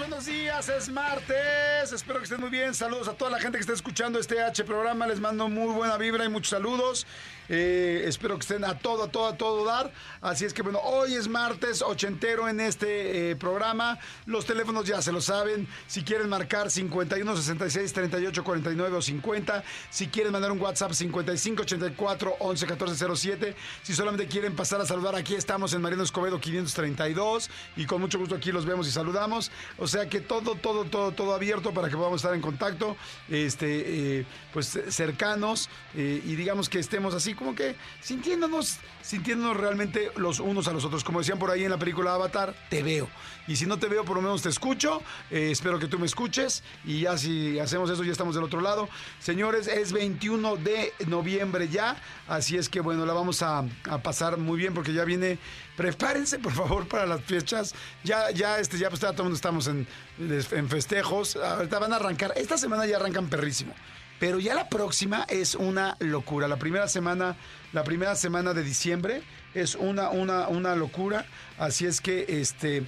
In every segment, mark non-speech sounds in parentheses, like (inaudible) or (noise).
Buenos días, es martes. Espero que estén muy bien. Saludos a toda la gente que está escuchando este H programa. Les mando muy buena vibra y muchos saludos. Eh, espero que estén a todo, a todo, a todo dar. Así es que bueno, hoy es martes ochentero en este eh, programa. Los teléfonos ya se lo saben. Si quieren marcar 51 66 38 49 o 50. Si quieren mandar un WhatsApp 55 84 11 14 07. Si solamente quieren pasar a saludar, aquí estamos en Mariano Escobedo 532. Y con mucho gusto aquí los vemos y saludamos. Sea que todo, todo, todo, todo abierto para que podamos estar en contacto. Este, eh, pues cercanos. y digamos que estemos así como que sintiéndonos, sintiéndonos realmente los unos a los otros. Como decían por ahí en la película Avatar, te veo. Y si no te veo, por lo menos te escucho. Eh, espero que tú me escuches. Y ya si hacemos eso, ya estamos del otro lado. Señores, es 21 de noviembre ya. Así es que bueno, la vamos a, pasar muy bien porque ya viene. Prepárense, por favor, para las fiestas. Ya, ya, este, ya pues, todo el mundo estamos en, en festejos. Ahorita van a arrancar. Esta semana ya arrancan perrísimo. Pero ya la próxima es una locura. La primera semana, la primera semana de diciembre es una, una, una locura. Así es que, este,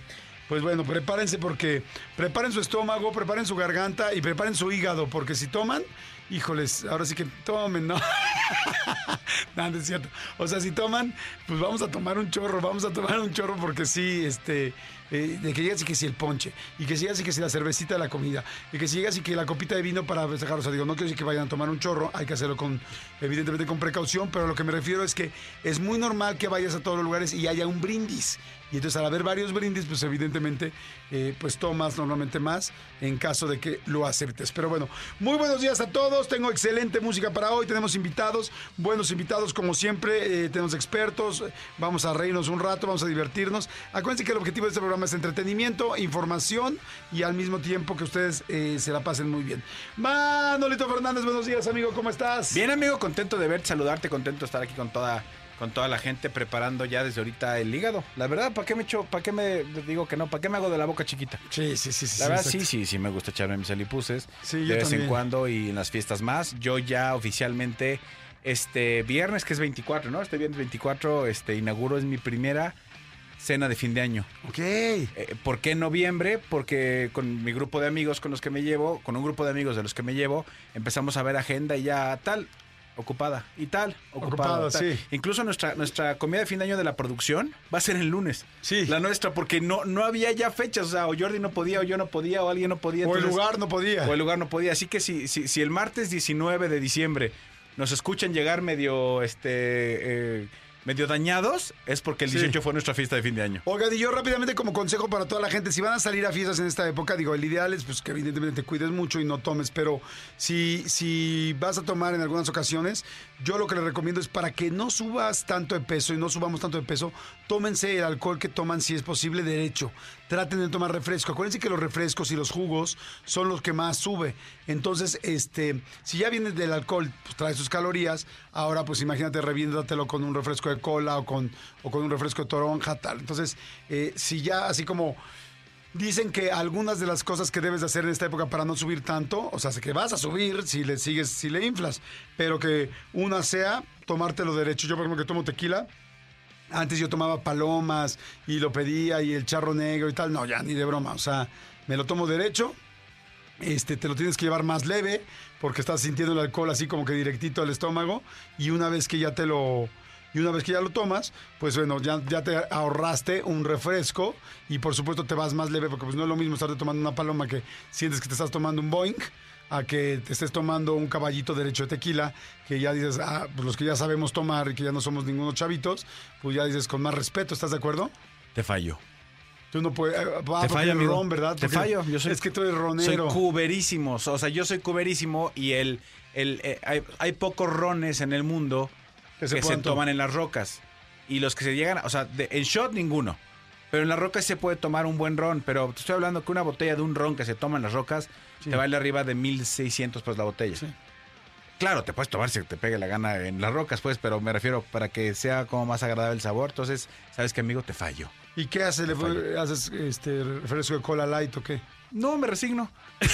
pues bueno, prepárense porque preparen su estómago, preparen su garganta y preparen su hígado, porque si toman, híjoles, ahora sí que tomen, ¿no? (laughs) no, no es cierto. O sea, si toman, pues vamos a tomar un chorro, vamos a tomar un chorro porque sí, este, eh, de que llegas y que si el ponche, y que llegas y que si la cervecita de la comida, y que si llegas y que la copita de vino para festejar. O sea, digo, no quiero decir que vayan a tomar un chorro, hay que hacerlo con, evidentemente con precaución, pero lo que me refiero es que es muy normal que vayas a todos los lugares y haya un brindis. Y entonces al haber varios brindis, pues evidentemente, eh, pues tomas normalmente más en caso de que lo aceptes. Pero bueno, muy buenos días a todos. Tengo excelente música para hoy. Tenemos invitados, buenos invitados como siempre. Eh, tenemos expertos. Vamos a reírnos un rato, vamos a divertirnos. Acuérdense que el objetivo de este programa es entretenimiento, información y al mismo tiempo que ustedes eh, se la pasen muy bien. Manolito Fernández, buenos días, amigo. ¿Cómo estás? Bien, amigo. Contento de verte, saludarte, contento de estar aquí con toda con toda la gente preparando ya desde ahorita el hígado. La verdad, ¿para qué me echo, para qué me digo que no? ¿Para qué me hago de la boca chiquita? Sí, sí, sí. sí la verdad, sí, sí, sí, me gusta echarme mis alipuses. Sí, de yo vez también. en cuando y en las fiestas más. Yo ya oficialmente, este viernes, que es 24, ¿no? Este viernes 24, este, inauguro, es mi primera cena de fin de año. Ok. Eh, ¿Por qué en noviembre? Porque con mi grupo de amigos con los que me llevo, con un grupo de amigos de los que me llevo, empezamos a ver agenda y ya tal, ocupada y tal, ocupada. Sí. Incluso nuestra, nuestra comida de fin de año de la producción va a ser el lunes. Sí. La nuestra, porque no, no había ya fechas. O sea, o Jordi no podía, o yo no podía, o alguien no podía. O el lugar no podía. O el lugar no podía. Así que si, si, si el martes 19 de diciembre nos escuchan llegar medio, este, eh, medio dañados, es porque el Sí. 18 fue nuestra fiesta de fin de año. Oigan, y yo rápidamente como consejo para toda la gente, si van a salir a fiestas en esta época, digo, el ideal es pues, que evidentemente te cuides mucho y no tomes, pero si, si vas a tomar en algunas ocasiones, yo lo que les recomiendo es para que no subas tanto de peso y no subamos tanto de peso, tómense el alcohol que toman si es posible derecho. Traten de tomar refresco. Acuérdense que los refrescos y los jugos son los que más sube. Entonces, este, si ya vienes del alcohol, pues trae sus calorías. Ahora, pues imagínate, reviéntatelo con un refresco de cola o con, o con un refresco de toronja, tal. Entonces, eh, si ya así como Dicen que algunas de las cosas que debes de hacer en esta época para no subir tanto, o sea, que vas a subir si le sigues, si le inflas, pero que una sea tomártelo derecho. Yo, por ejemplo, que tomo tequila, antes yo tomaba palomas y lo pedía y el charro negro y tal. No, ya ni de broma. O sea, me lo tomo derecho. Este, te lo tienes que llevar más leve porque estás sintiendo el alcohol así como que directito al estómago. Y una vez que ya te lo. Y una vez que ya lo tomas, pues bueno, ya, te ahorraste un refresco y por supuesto te vas más leve porque pues no es lo mismo estarte tomando una paloma que sientes que te estás tomando un Boeing a que te estés tomando un caballito derecho de tequila, que ya dices, ah, pues los que ya sabemos tomar y que ya no somos ningunos chavitos, pues ya dices con más respeto, ¿estás de acuerdo? Te fallo. Tú no puedes. va, Te fallo, amigo. ron, ¿verdad? Te Porque fallo. Yo soy, es que tú eres soy ronero. cuberísimo. O sea, yo soy cuberísimo y el, el, eh, hay, hay pocos rones en el mundo Que que se toman en las rocas. Y los que se llegan, o sea, de- en shot ninguno. Pero en las rocas se puede tomar un buen ron. Pero te estoy hablando que una botella de un ron que se toma en las rocas Sí. te vale arriba de 1600 pues la botella. Sí. Claro, te puedes tomar si te pegue la gana en las rocas, pues, pero me refiero para que sea como más agradable el sabor. Entonces, ¿sabes qué, amigo? Te fallo. ¿Y qué haces? ¿Le Fallo. haces este refresco de cola light o qué? No, me resigno. (laughs)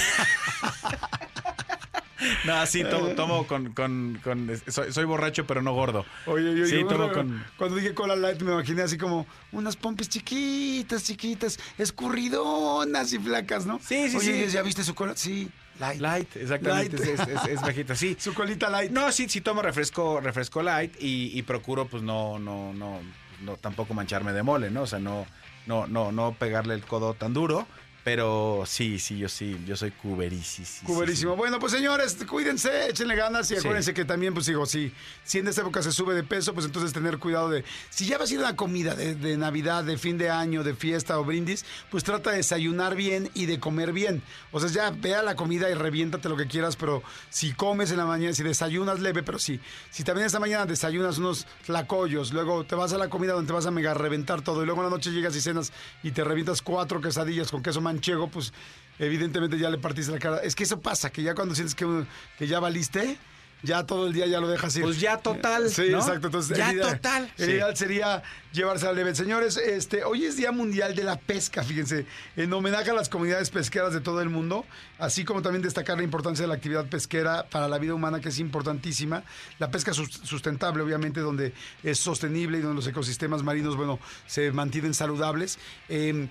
No, sí, tomo, tomo con, con, con- soy, soy borracho, pero no gordo. Oye, yo, Sí, yo tomo cuando, con- cuando dije Cola Light me imaginé así como unas pompis chiquitas, chiquitas, escurridonas y flacas, ¿no? Sí, sí, Oye, sí. ¿ya viste su cola? Sí, light. Light, exactamente. Light. Es, es- es bajita, sí. (laughs) Su colita light. No, sí, sí tomo refresco, refresco light y, y procuro, pues, no, no, no, no, tampoco mancharme de mole, ¿no? O sea, no, no, no, no pegarle el codo tan duro. Pero sí, sí, yo sí, yo soy cuberísimo. Cuberísimo. Bueno, pues señores, cuídense, échenle ganas y acuérdense que también, pues digo, si, si en esta época se sube de peso, pues entonces tener cuidado de. Si ya vas a ir a una comida de, de Navidad, de fin de año, de fiesta o brindis, pues trata de desayunar bien y de comer bien. O sea, ya vea la comida y reviéntate lo que quieras, pero si comes en la mañana, si desayunas leve, pero sí. Si también esta mañana desayunas unos tlacoyos, luego te vas a la comida donde te vas a mega reventar todo, y luego en la noche llegas y cenas y te revientas cuatro quesadillas con queso manchego, pues evidentemente ya le partiste la cara. Es que eso pasa, que ya cuando sientes que, que ya valiste, ya todo el día ya lo dejas ir. Pues ya total, Sí, ¿no? exacto. Entonces, Ya el ideal- total. El Sí. ideal sería llevarse a leve. Señores, este, hoy es Día Mundial de la Pesca, fíjense, en homenaje a las comunidades pesqueras de todo el mundo, así como también destacar la importancia de la actividad pesquera para la vida humana, que es importantísima. La pesca sus- sustentable, obviamente, donde es sostenible y donde los ecosistemas marinos, bueno, se mantienen saludables. Em,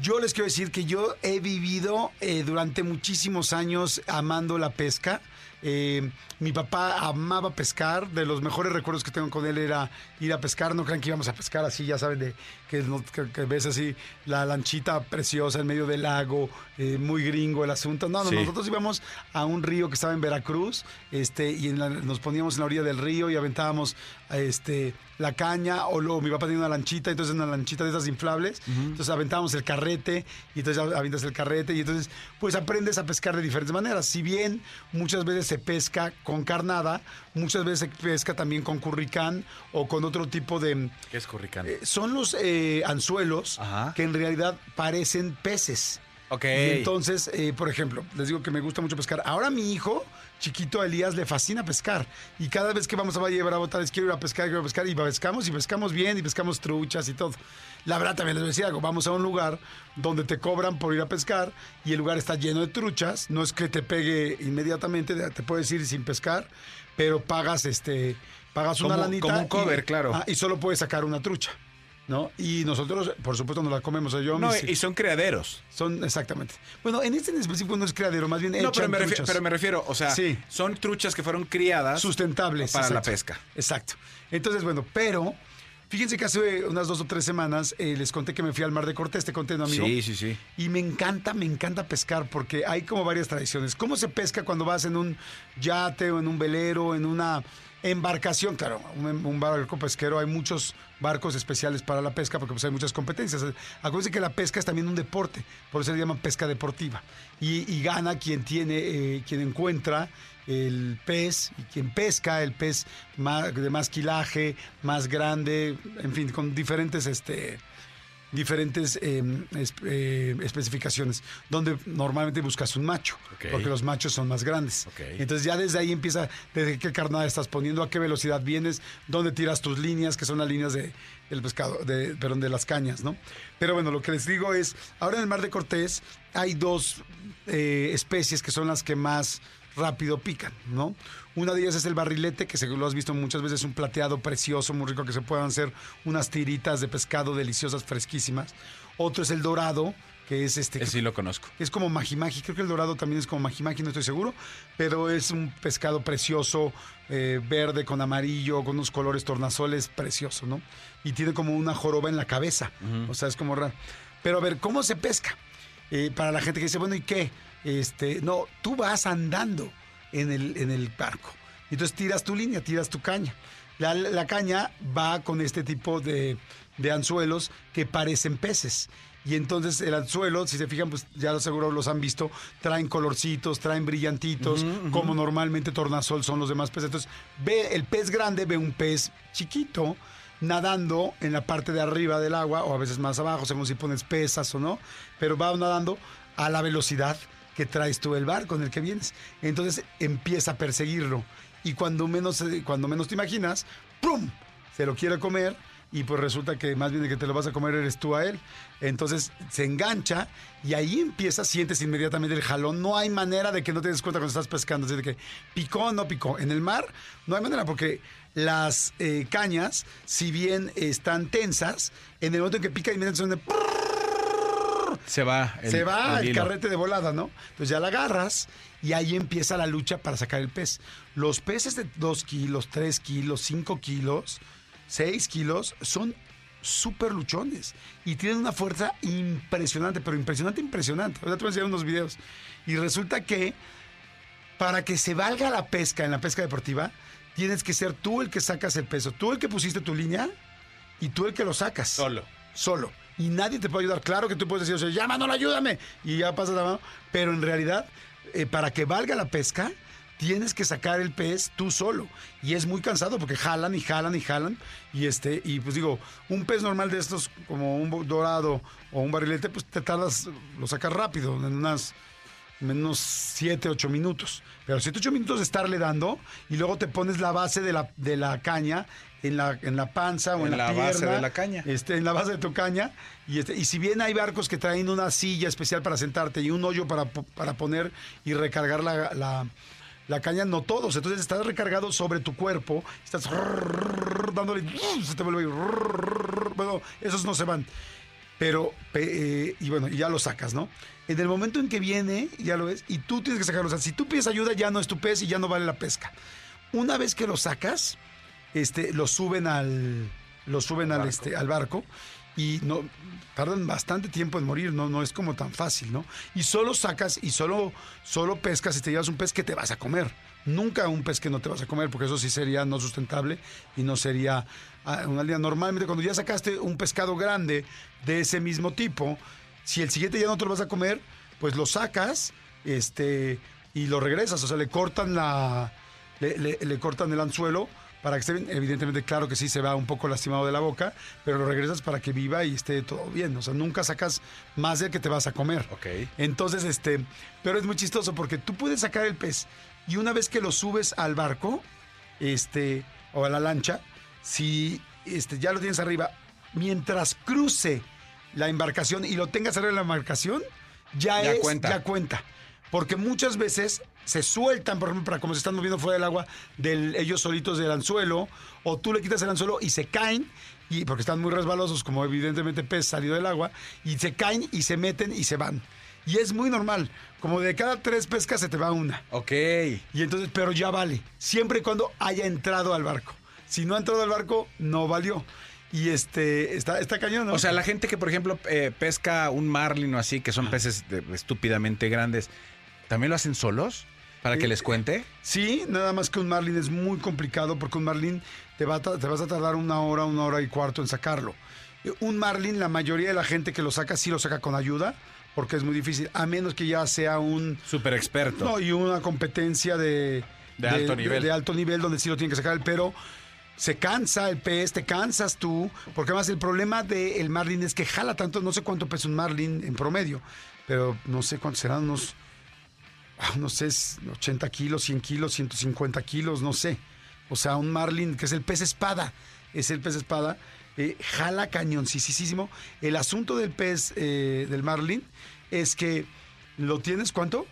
yo les quiero decir que yo he vivido eh, durante muchísimos años amando la pesca. Eh, mi papá amaba pescar. De los mejores recuerdos que tengo con él era ir a pescar. No crean que íbamos a pescar así, ya saben, de que, no- que- que ves así la lanchita preciosa en medio del lago, eh, muy gringo el asunto. No, no, Sí. nosotros íbamos a un río que estaba en Veracruz este, y en la- nos poníamos en la orilla del río y aventábamos este, la caña. O luego mi papá tenía una lanchita, entonces una lanchita de esas inflables. Entonces aventábamos el carrete y entonces avientas el carrete y entonces pues aprendes a pescar de diferentes maneras. Si bien muchas veces se pesca con carnada, muchas veces se pesca también con curricán o con otro tipo de... ¿Qué es curricán? eh, son los eh, anzuelos Ajá. que en realidad parecen peces. Ok. Y entonces, eh, por ejemplo, les digo que me gusta mucho pescar. Ahora mi hijo, chiquito Elías, le fascina pescar. Y cada vez que vamos a Valle de Bravo, tal vez quiero ir a pescar, quiero pescar. Y pescamos y pescamos bien y pescamos truchas y todo. La verdad también les a decir algo. Vamos a un lugar donde te cobran por ir a pescar y el lugar está lleno de truchas. No es que te pegue inmediatamente, te puedes ir sin pescar, pero pagas este... Pagas una lanita. como un cover, y- claro. ah, y solo puedes sacar una trucha. ¿No? Y nosotros, por supuesto, nos la comemos. O sea, yo, no, mis- y son criaderos. son exactamente. Bueno, en este en específico no es criadero, más bien No, pero me, refiero, pero me refiero, o sea, Sí. son truchas que fueron criadas sustentables para la pesca. Exacto. Entonces, bueno, pero fíjense que hace unas dos o tres semanas eh, les conté que me fui al Mar de Cortés, te conté, ¿no, amigo? Sí, sí, sí. Y me encanta, me encanta pescar porque hay como varias tradiciones. ¿Cómo se pesca cuando vas en un yate o en un velero, en una embarcación? Claro, un, barco pesquero, hay muchos barcos especiales para la pesca porque pues hay muchas competencias. Acuérdense que la pesca es también un deporte, por eso se llama pesca deportiva. Y, gana quien tiene, eh, quien encuentra el pez quien pesca el pez de más quilaje, más grande, en fin, con diferentes este, diferentes eh, es- eh, especificaciones, donde normalmente buscas un macho, porque los machos son más grandes. Entonces ya desde ahí empieza, desde qué carnada estás poniendo, a qué velocidad vienes, dónde tiras tus líneas, que son las líneas de, del pescado, de, perdón, de las cañas, ¿no? Pero bueno, lo que les digo es, ahora en el Mar de Cortés hay dos eh, especies que son las que más rápido pican, ¿no? Una de ellas es el barrilete, que según lo has visto muchas veces, un plateado precioso, muy rico, que se puedan hacer unas tiritas de pescado deliciosas, fresquísimas. Otro es el dorado, que es este... Sí lo conozco. Es como magimagi, creo que el dorado también es como magimagi, no estoy seguro, pero es un pescado precioso, eh, verde con amarillo, con unos colores tornasoles, precioso, ¿no? Y tiene como una joroba en la cabeza, o sea, es como raro. Pero a ver, ¿cómo se pesca? Eh, para la gente que dice, bueno, ¿y qué? Este, no, tú vas andando en el, en el barco. Entonces tiras tu línea, tiras tu caña. La, la caña va con este tipo de, de anzuelos que parecen peces. Y entonces el anzuelo, si se fijan, pues ya lo seguro los han visto, traen colorcitos, traen brillantitos, como normalmente tornasol son los demás peces. Entonces, ve el pez grande, ve un pez chiquito nadando en la parte de arriba del agua, o a veces más abajo, según si pones pesas o no, pero va nadando a la velocidad que traes tú el barco en el que vienes. Entonces empieza a perseguirlo. Y cuando menos, eh, cuando menos te imaginas, ¡pum! Se lo quiere comer, y pues resulta que más bien de que te lo vas a comer eres tú a él. Entonces se engancha y ahí empieza, sientes inmediatamente el jalón. No hay manera de que no te des cuenta cuando estás pescando. Así de que picó o no picó. En el mar no hay manera porque las eh, cañas, si bien están tensas, en el momento en que pica inmediatamente son. Se va el, se va el, carrete de volada, ¿no? Entonces ya la agarras y ahí empieza la lucha para sacar el pez. Los peces de 2 kilos, 3 kilos, 5 kilos, 6 kilos son súper luchones y tienen una fuerza impresionante, pero impresionante, impresionante. Ahora te voy a enseñar unos videos. Y resulta que para que se valga la pesca en la pesca deportiva, tienes que ser tú el que sacas el peso, tú el que pusiste tu línea y tú el que lo sacas. Solo. Solo. Y nadie te puede ayudar. Claro que tú puedes decir, o sea, ya ayúdame. Y ya pasas la mano. Pero en realidad, eh, para que valga la pesca, tienes que sacar el pez tú solo. Y es muy cansado porque jalan y jalan y jalan. Y este, y pues digo, un pez normal de estos, como un dorado o un barrilete, pues te tardas, lo sacas rápido, en unas menos 7, 8 minutos. Pero 7, 8 minutos de estarle dando y luego te pones la base de la, de la caña en la, en la panza o en, En la, la base de la caña. Este, en la base de tu caña. Y, este, y si bien hay barcos que traen una silla especial para sentarte y un hoyo para, para poner y recargar la, la- la caña, no todos. Entonces estás recargado sobre tu cuerpo, estás dándole, se te vuelve. Bueno, esos no se van. Pero, pe- eh, y bueno, ya lo sacas, ¿no? En el momento en que viene, ya lo ves, y tú tienes que sacarlo. O sea, si tú pides ayuda, ya no es tu pez y ya no vale la pesca. Una vez que lo sacas, este, lo suben al, lo suben al, este, al barco y no tardan bastante tiempo en morir, no, no es como tan fácil, ¿no? Y solo sacas y solo, solo pescas y te llevas un pez que te vas a comer. Nunca un pez que no te vas a comer, porque eso sí sería no sustentable y no sería una línea. Normalmente cuando ya sacaste un pescado grande de ese mismo tipo, si el siguiente ya no te lo vas a comer, pues lo sacas este, y lo regresas. O sea, le cortan la. Le, le- le cortan el anzuelo para que esté bien. Evidentemente, claro que sí se va un poco lastimado de la boca, pero lo regresas para que viva y esté todo bien. O sea, nunca sacas más del que te vas a comer. Ok. Entonces, este, pero es muy chistoso porque tú puedes sacar el pez y una vez que lo subes al barco, este, o a la lancha, si este, ya lo tienes arriba, mientras cruce la embarcación y lo tengas arriba de la embarcación, ya, Ya es, cuenta. ya cuenta. Porque muchas veces se sueltan, por ejemplo, para como se están moviendo fuera del agua, del, ellos solitos del anzuelo, o tú le quitas el anzuelo y se caen, y porque están muy resbalosos, como evidentemente pez salido del agua, y se caen y se meten y se van. Y es muy normal, como de cada tres pescas se te va una. Ok. Y entonces, pero ya vale, siempre y cuando haya entrado al barco. Si no ha entrado al barco, no valió. Y este, está, está cañón, ¿no? O sea, la gente que, por ejemplo, eh, pesca un marlin o así, que son peces de- estúpidamente grandes, ¿también lo hacen solos? ¿Para que Eh, les cuente? Sí, nada más que un marlin es muy complicado porque un marlin te, va a te vas a tardar una hora, una hora y cuarto en sacarlo. Eh, Un marlin, la mayoría de la gente que lo saca sí lo saca con ayuda porque es muy difícil, a menos que ya sea un... Súper experto. No, y una competencia de... De alto nivel. De, alto nivel donde sí lo tienen que sacar, pero se cansa el pez, te cansas tú, porque además el problema del marlin es que jala tanto, no sé cuánto pesa un marlin en promedio, pero no sé cuántos serán unos ah, no sé, es 80 kilos, 100 kilos, 150 kilos, no sé. O sea, un marlin, que es el pez espada, es el pez espada, eh, jala cañoncísimo. El asunto del pez, eh, del marlin, es que lo tienes, ¿cuánto?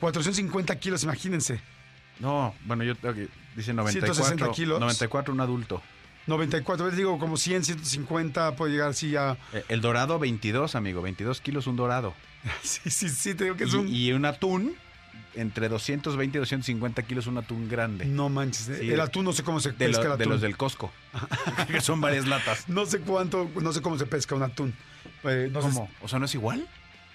450 kilos, imagínense. No, bueno, yo que- dice 94. 160 kilos. 94 un adulto. 94, veces digo, como 100, 150, puede llegar así ya. Eh, El dorado 22, amigo, 22 kilos un dorado. (laughs) Sí, sí, sí, te digo que es y, un... y un atún, entre 220 y 250 kilos un atún grande. No manches, eh, Sí. el atún no sé cómo se de, pesca lo- el de atún. los del Costco. (laughs) que son varias latas. No sé cuánto, no sé cómo se pesca un atún. Eh, no sé ¿Cómo? O sea, ¿no es igual?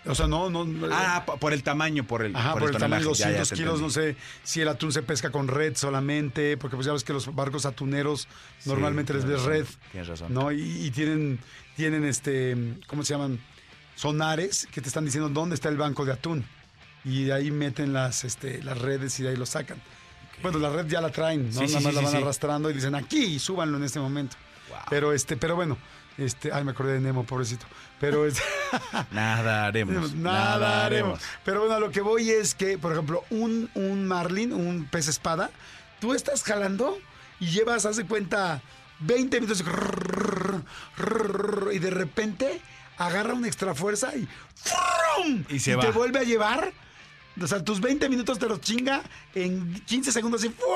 O sea, no, no. Ah, po- por el tamaño, por el, Ajá, por, el tamaño, tonelaje. Ya, ya 200 te kilos, no sé si el atún se pesca con red solamente, porque pues ya ves que los barcos atuneros Sí, normalmente les ves red, Tienes razón. ¿no? Y, y tienen, tienen este, ¿cómo se llaman? Sonares que te están diciendo dónde está el banco de atún. Y de ahí meten las, este, las redes y de ahí lo sacan. Bueno, la red ya la traen, ¿no? Sí, Nada más sí, la van arrastrando y dicen aquí y súbanlo en este momento. Wow. Pero este, pero bueno, este, ay, me acordé de Nemo, pobrecito. Pero es (laughs) Nada haremos. Nada haremos. Pero bueno, lo que voy es que, por ejemplo, un, un marlin, un pez espada, tú estás jalando y llevas, haz de cuenta, 20 minutos y de repente agarra una extra fuerza y. Y se te va. vuelve a llevar. O sea, tus 20 minutos te los chinga en 15 segundos y ¡fum!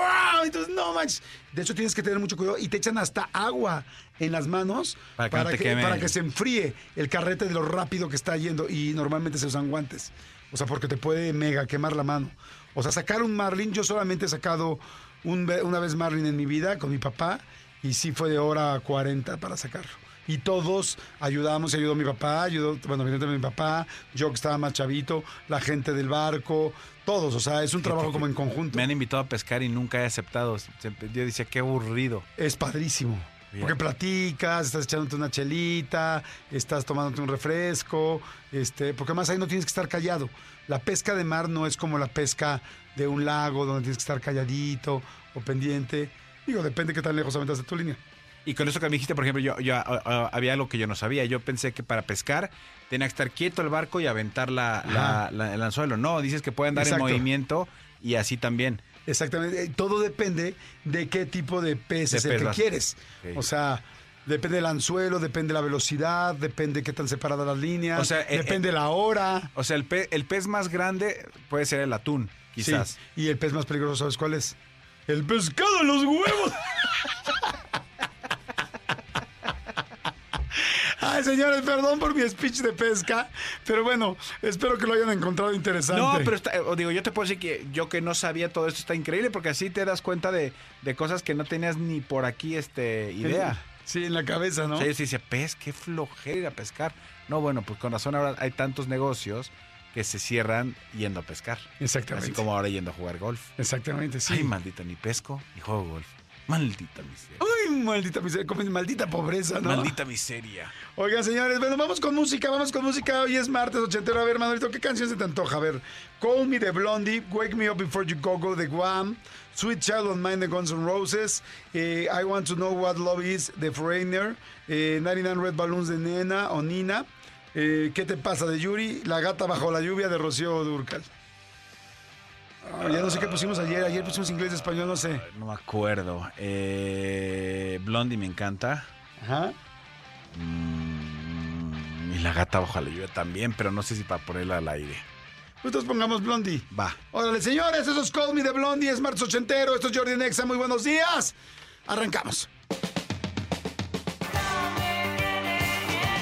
Entonces, no manches. De hecho, tienes que tener mucho cuidado y te echan hasta agua en las manos Para que no te que, queme. para que se enfríe el carrete de lo rápido que está yendo. Y normalmente se usan guantes. O sea, porque te puede mega quemar la mano. O sea, sacar un marlin, yo solamente he sacado un una vez marlin en mi vida con mi papá y sí fue de hora 40 para sacarlo. Y todos ayudamos, ayudó mi papá, ayudó, bueno, evidentemente mi papá, yo que estaba más chavito, la gente del barco, todos, o sea, es un trabajo como en conjunto. Me han invitado a pescar y nunca he aceptado. Yo decía, qué aburrido. Es padrísimo. Bien. Porque platicas, estás echándote una chelita, estás tomándote un refresco, este, porque además ahí no tienes que estar callado. La pesca de mar no es como la pesca de un lago donde tienes que estar calladito o pendiente. Digo, depende qué tan lejos aventas de tu línea. Y con eso que me dijiste, por ejemplo, yo, yo había algo que yo no sabía. Yo pensé que para pescar tenía que estar quieto el barco y aventar la, la- Ajá. la- el anzuelo. No, dices que pueden dar Exacto. en movimiento y así también. Exactamente. Eh, Todo depende de qué tipo de pez De es el pez que quieres. O sea, depende del anzuelo, depende de la velocidad, depende de qué tan separadas las líneas, O sea, eh, depende de la hora. O sea, el, pe- el pez más grande puede ser el atún, quizás. Sí. Y el pez más peligroso, ¿sabes cuál es? El pescado en los huevos. (laughs) Ay, señores, perdón por mi speech de pesca, pero bueno, espero que lo hayan encontrado interesante. No, pero está- digo, yo te puedo decir que yo que no sabía todo esto está increíble porque así te das cuenta de, de cosas que no tenías ni por aquí este idea. Sí, en la cabeza, ¿no? O sea, ellos dicen, pez, qué flojera ir a pescar. No, bueno, pues con razón ahora hay tantos negocios que se cierran yendo a pescar. Exactamente. Así como ahora yendo a jugar golf. Exactamente, sí. Ay, maldito, ni pesco ni juego golf. Maldita miseria. Ay, maldita miseria, como maldita pobreza, ¿no? Maldita miseria. Oigan, señores, bueno, vamos con música, vamos con música. Hoy es martes ochentero. A ver, Manolito, ¿qué canción se te antoja? A ver, Call Me de Blondie, Wake Me Up Before You Go Go de Guam, Sweet Child of Mine de Guns N' Roses, eh, I Want to Know What Love Is de Foreigner, eh, 99 Red Balloons de Nena o Nina, eh, ¿Qué te pasa de Yuri? La gata bajo la lluvia de Rocío Durcal. Ah, ya no sé qué pusimos ayer, ayer pusimos inglés, español, no sé. No me acuerdo. Eh, Blondie me encanta. Ajá. Mm, y la gata bajo la lluvia también, pero no sé si para ponerla al aire. Pues entonces pongamos Blondie. Va. Órale, señores, eso es Call Me de Blondie, es martes ochentero, esto es Jordi Nexa, muy buenos días. Arrancamos.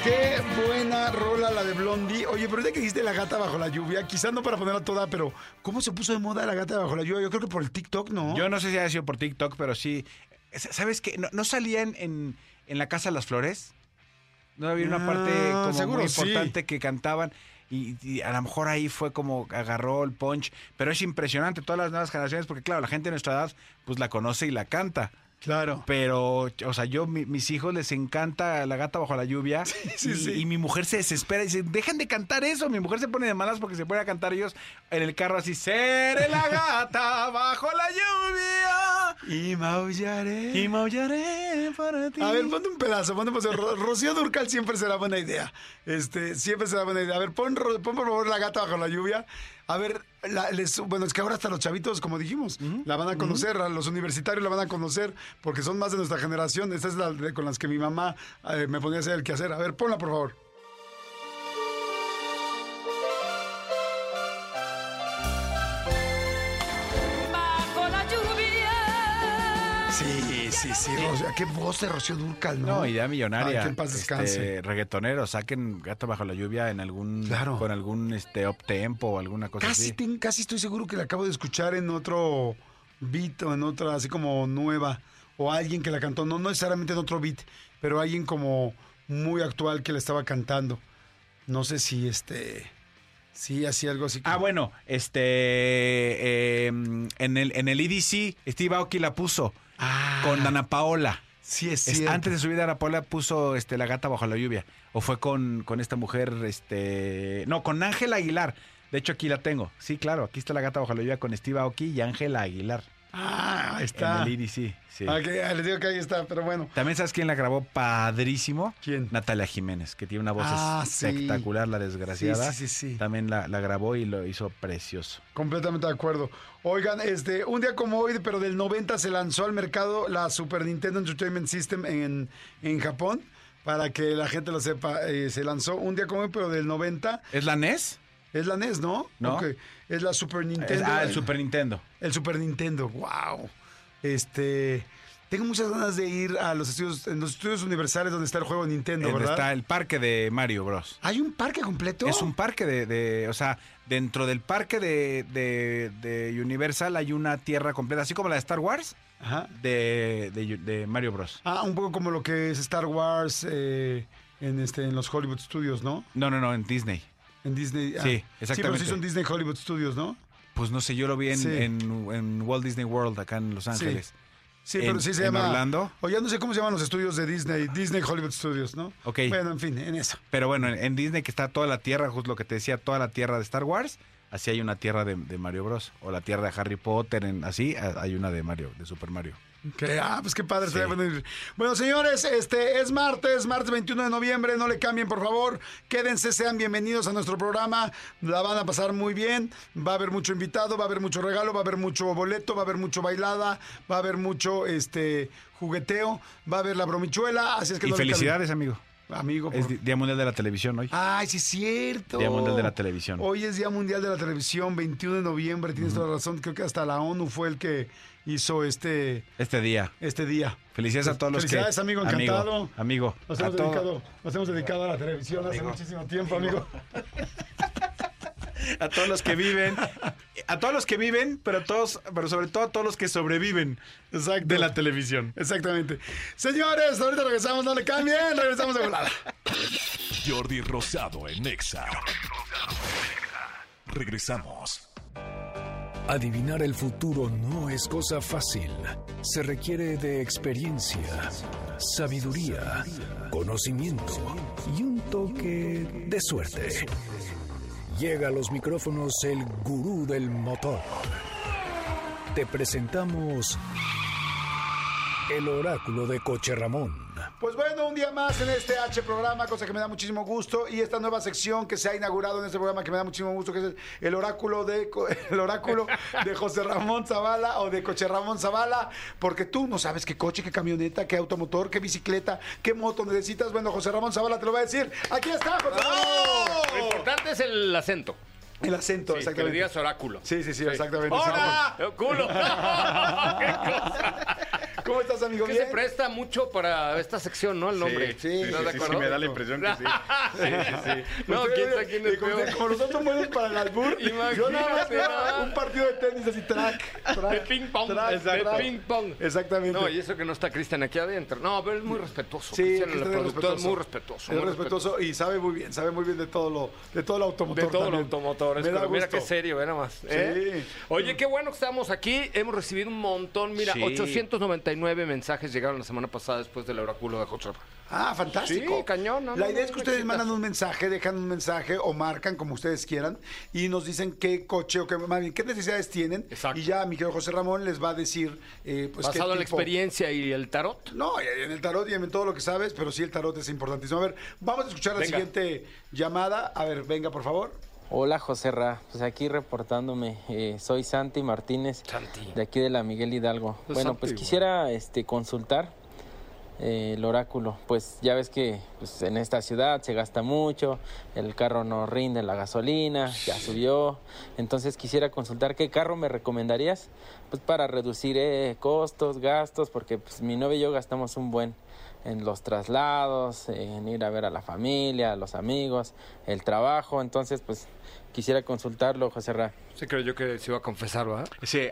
Qué buena rola la de Blondie. Oye, pero ya que dijiste la gata bajo la lluvia, quizás no para ponerla toda, pero ¿cómo se puso de moda la gata bajo la lluvia? Yo creo que por el TikTok, ¿no? Yo no sé si ha sido por TikTok, pero sí. ¿Sabes qué? ¿No, no salía en, en, en la Casa de las Flores? No había una parte como seguro muy sí. importante que cantaban. Y, y a lo mejor ahí fue como agarró el punch. Pero es impresionante todas las nuevas generaciones, porque claro, la gente de nuestra edad pues la conoce y la canta. Claro. Pero, o sea, yo, mi- mis hijos les encanta la gata bajo la lluvia. (laughs) sí, y, sí. y mi mujer se desespera y dice, dejen de cantar eso. Mi mujer se pone de malas porque se pone a cantar ellos en el carro así, seré la gata bajo la lluvia. Y maullaré. Y maullaré para ti. A ver, ponte un pedazo, ponte un pedazo. Ro- Rocío Durcal siempre será buena idea. Este, siempre será buena idea. A ver, pon, pon por favor la gata bajo la lluvia. A ver, la- les- bueno, es que ahora hasta los chavitos, como dijimos, la van a conocer, a los universitarios la van a conocer, porque son más de nuestra generación. Esta es la de- con las que mi mamá eh, me ponía a hacer el quehacer. A ver, ponla por favor. bajo la lluvia. Sí, sí, sí. Rocío, qué voz de Rocío Durcal, ¿no? No, idea millonaria. Ay, que en paz descanse. Este, reggaetoneros, saquen Gata bajo la lluvia en algún Claro. con algún este up tempo o alguna cosa Casi, así. ten- casi estoy seguro que la acabo de escuchar en otro beat o en otra, así como nueva. O alguien que la cantó, no necesariamente en otro beat, pero alguien como muy actual que la estaba cantando. No sé si este. Sí, así algo así. Ah, como- bueno, este eh, en el en el EDC Steve Aoki la puso Ah, con Dana Paola. Sí, es Es- cierto. antes de subir Dana Paola puso este la gata bajo la lluvia o fue con, con esta mujer este no, con Ángela Aguilar. De hecho aquí la tengo. Sí, claro, aquí está la gata bajo la lluvia con Steve Aoki y Ángela Aguilar. Ah, ahí En está. el EDC, sí. Que- ah, les digo que ahí está, pero bueno. También sabes quién la grabó padrísimo. ¿Quién? Natalia Jiménez, que tiene una voz Ah, sí. espectacular, la desgraciada. Sí, sí, sí, sí. También la, la grabó y lo hizo precioso. Completamente de acuerdo. Oigan, este, un día como hoy, pero del 90 se lanzó al mercado la Super Nintendo Entertainment System en, en Japón. Para que la gente lo sepa, eh, se lanzó un día como hoy, pero del 90. ¿Es la NES? Es la NES, ¿no? No. Es la Super Es- Nintendo. ah, el Super Nintendo. El Super Nintendo, wow. Este, tengo muchas ganas de ir a los estudios, en los estudios universales donde está el juego de Nintendo, Donde ¿verdad? está el parque de Mario Bros. ¿Hay un parque completo? Es un parque de, de- o sea, dentro del parque de, de- de Universal hay una tierra completa, así como la de Star Wars, Ajá. de, de- de Mario Bros. Ah, un poco como lo que es Star Wars eh, en este, en los Hollywood Studios, ¿no? No, no, no, en Disney. En Disney. ah. Sí, Sí, pero exactamente. sí son Disney Hollywood Studios, ¿no? Pues no sé, yo lo vi en, Sí. en- en Walt Disney World, acá en Los Ángeles. Sí, pero sí se en llama. Orlando. O ya no sé cómo se llaman los estudios de Disney, Disney Hollywood Studios, ¿no? Ok. Bueno, en fin, en eso. Pero bueno, en, Disney que está toda la tierra, justo lo que te decía, toda la tierra de Star Wars, así hay una tierra de, de Mario Bros. O la tierra de Harry Potter, en, así hay una de Mario, de Super Mario. Que, ah, pues qué padre. Sí. bueno señores, este es martes, martes 21 de noviembre. No le cambien, por favor. Quédense, sean bienvenidos a nuestro programa. La van a pasar muy bien. Va a haber mucho invitado, va a haber mucho regalo, va a haber mucho boleto, va a haber mucho bailada, va a haber mucho este jugueteo, va a haber la bromichuela. Así es que Y no felicidades, amigo. Amigo, Es por- Di- Día Mundial de la Televisión hoy. Ay, sí es cierto. Día Mundial de la Televisión. Hoy es Día Mundial de la Televisión, 21 de noviembre. Tienes toda la razón. Creo que hasta la ONU fue el que hizo este, Este día. este día. Felicidades a todos los que... Felicidades, amigo, encantado. Amigo, Nos a hemos, todo- dedicado, nos hemos dedicado a la televisión hace Amigo. muchísimo tiempo, amigo. (laughs) a todos los que viven, a todos los que viven, pero todos, pero sobre todo a todos los que sobreviven Exacto. de la televisión. Exactamente. Señores, ahorita regresamos, no le cambien, regresamos de volada. Jordi Rosado en Exa. Regresamos. Adivinar el futuro no es cosa fácil. Se requiere de experiencia, sabiduría, conocimiento y un toque de suerte. Llega a los micrófonos el gurú del motor. Te presentamos el oráculo de Coche Ramón. Pues bueno, un día más en este H programa, cosa que me da muchísimo gusto, y esta nueva sección que se ha inaugurado en este programa que me da muchísimo gusto, que es el, el oráculo de co- (laughs) el oráculo de José Ramón Zavala o de Coche Ramón Zavala, porque tú no sabes qué coche, qué camioneta, qué automotor, qué bicicleta, qué moto necesitas. Bueno, José Ramón Zavala te lo va a decir. Aquí está, José Ramón. Lo importante es el acento. El acento, Sí, que le exactamente. digas oráculo. Sí, sí, sí, exactamente. ¡Hola! ¡Eh, ¡Culo! (laughs) ¿Cómo estás, amigo? Que se presta mucho para esta sección, ¿no? El nombre. Sí, sí, ¿No sí, sí, me da la impresión que (laughs) sí. sí, sí, No, quién sabe quién es peor. Como nosotros buenos para el albur, yo nada más un partido de tenis así, track, De ping pong. De ping pong. Exactamente. No, y eso que no está Cristian aquí adentro. No, pero es muy respetuoso. Sí, el es muy respetuoso. Es muy respetuoso y sabe muy bien, sabe muy bien de todo lo, de todo el automotor. De todo el automotor. Mira qué serio, ve nada más. ¿eh? Sí. Oye, qué bueno que estamos aquí. Hemos recibido un montón, mira, 899 59 mensajes llegaron la semana pasada después del oráculo de Hot Ah, fantástico. Cañón. La idea es que ustedes mandan un mensaje, dejan un mensaje o marcan como ustedes quieran y nos dicen qué coche o qué, qué necesidades tienen. Exacto. Y ya mi querido José Ramón les va a decir. Eh, pues, Basado en la experiencia y el tarot. No, en el tarot y en todo lo que sabes, pero sí el tarot es importantísimo. A ver, vamos a escuchar la siguiente llamada. A ver, venga, por favor. Hola José Ra, pues aquí reportándome, eh, soy Santi Martínez, Santi. de aquí de la Miguel Hidalgo. Pues bueno, Santi, pues quisiera este, consultar eh, el oráculo, pues ya ves que pues, en esta ciudad se gasta mucho, el carro no rinde la gasolina, ya subió, entonces quisiera consultar qué carro me recomendarías, pues para reducir eh, costos, gastos, porque pues mi novio y yo gastamos un buen en los traslados, en ir a ver a la familia, a los amigos, el trabajo. Entonces, pues quisiera consultarlo, José Ra. Se creyó que se iba a confesar, ¿verdad? Sí,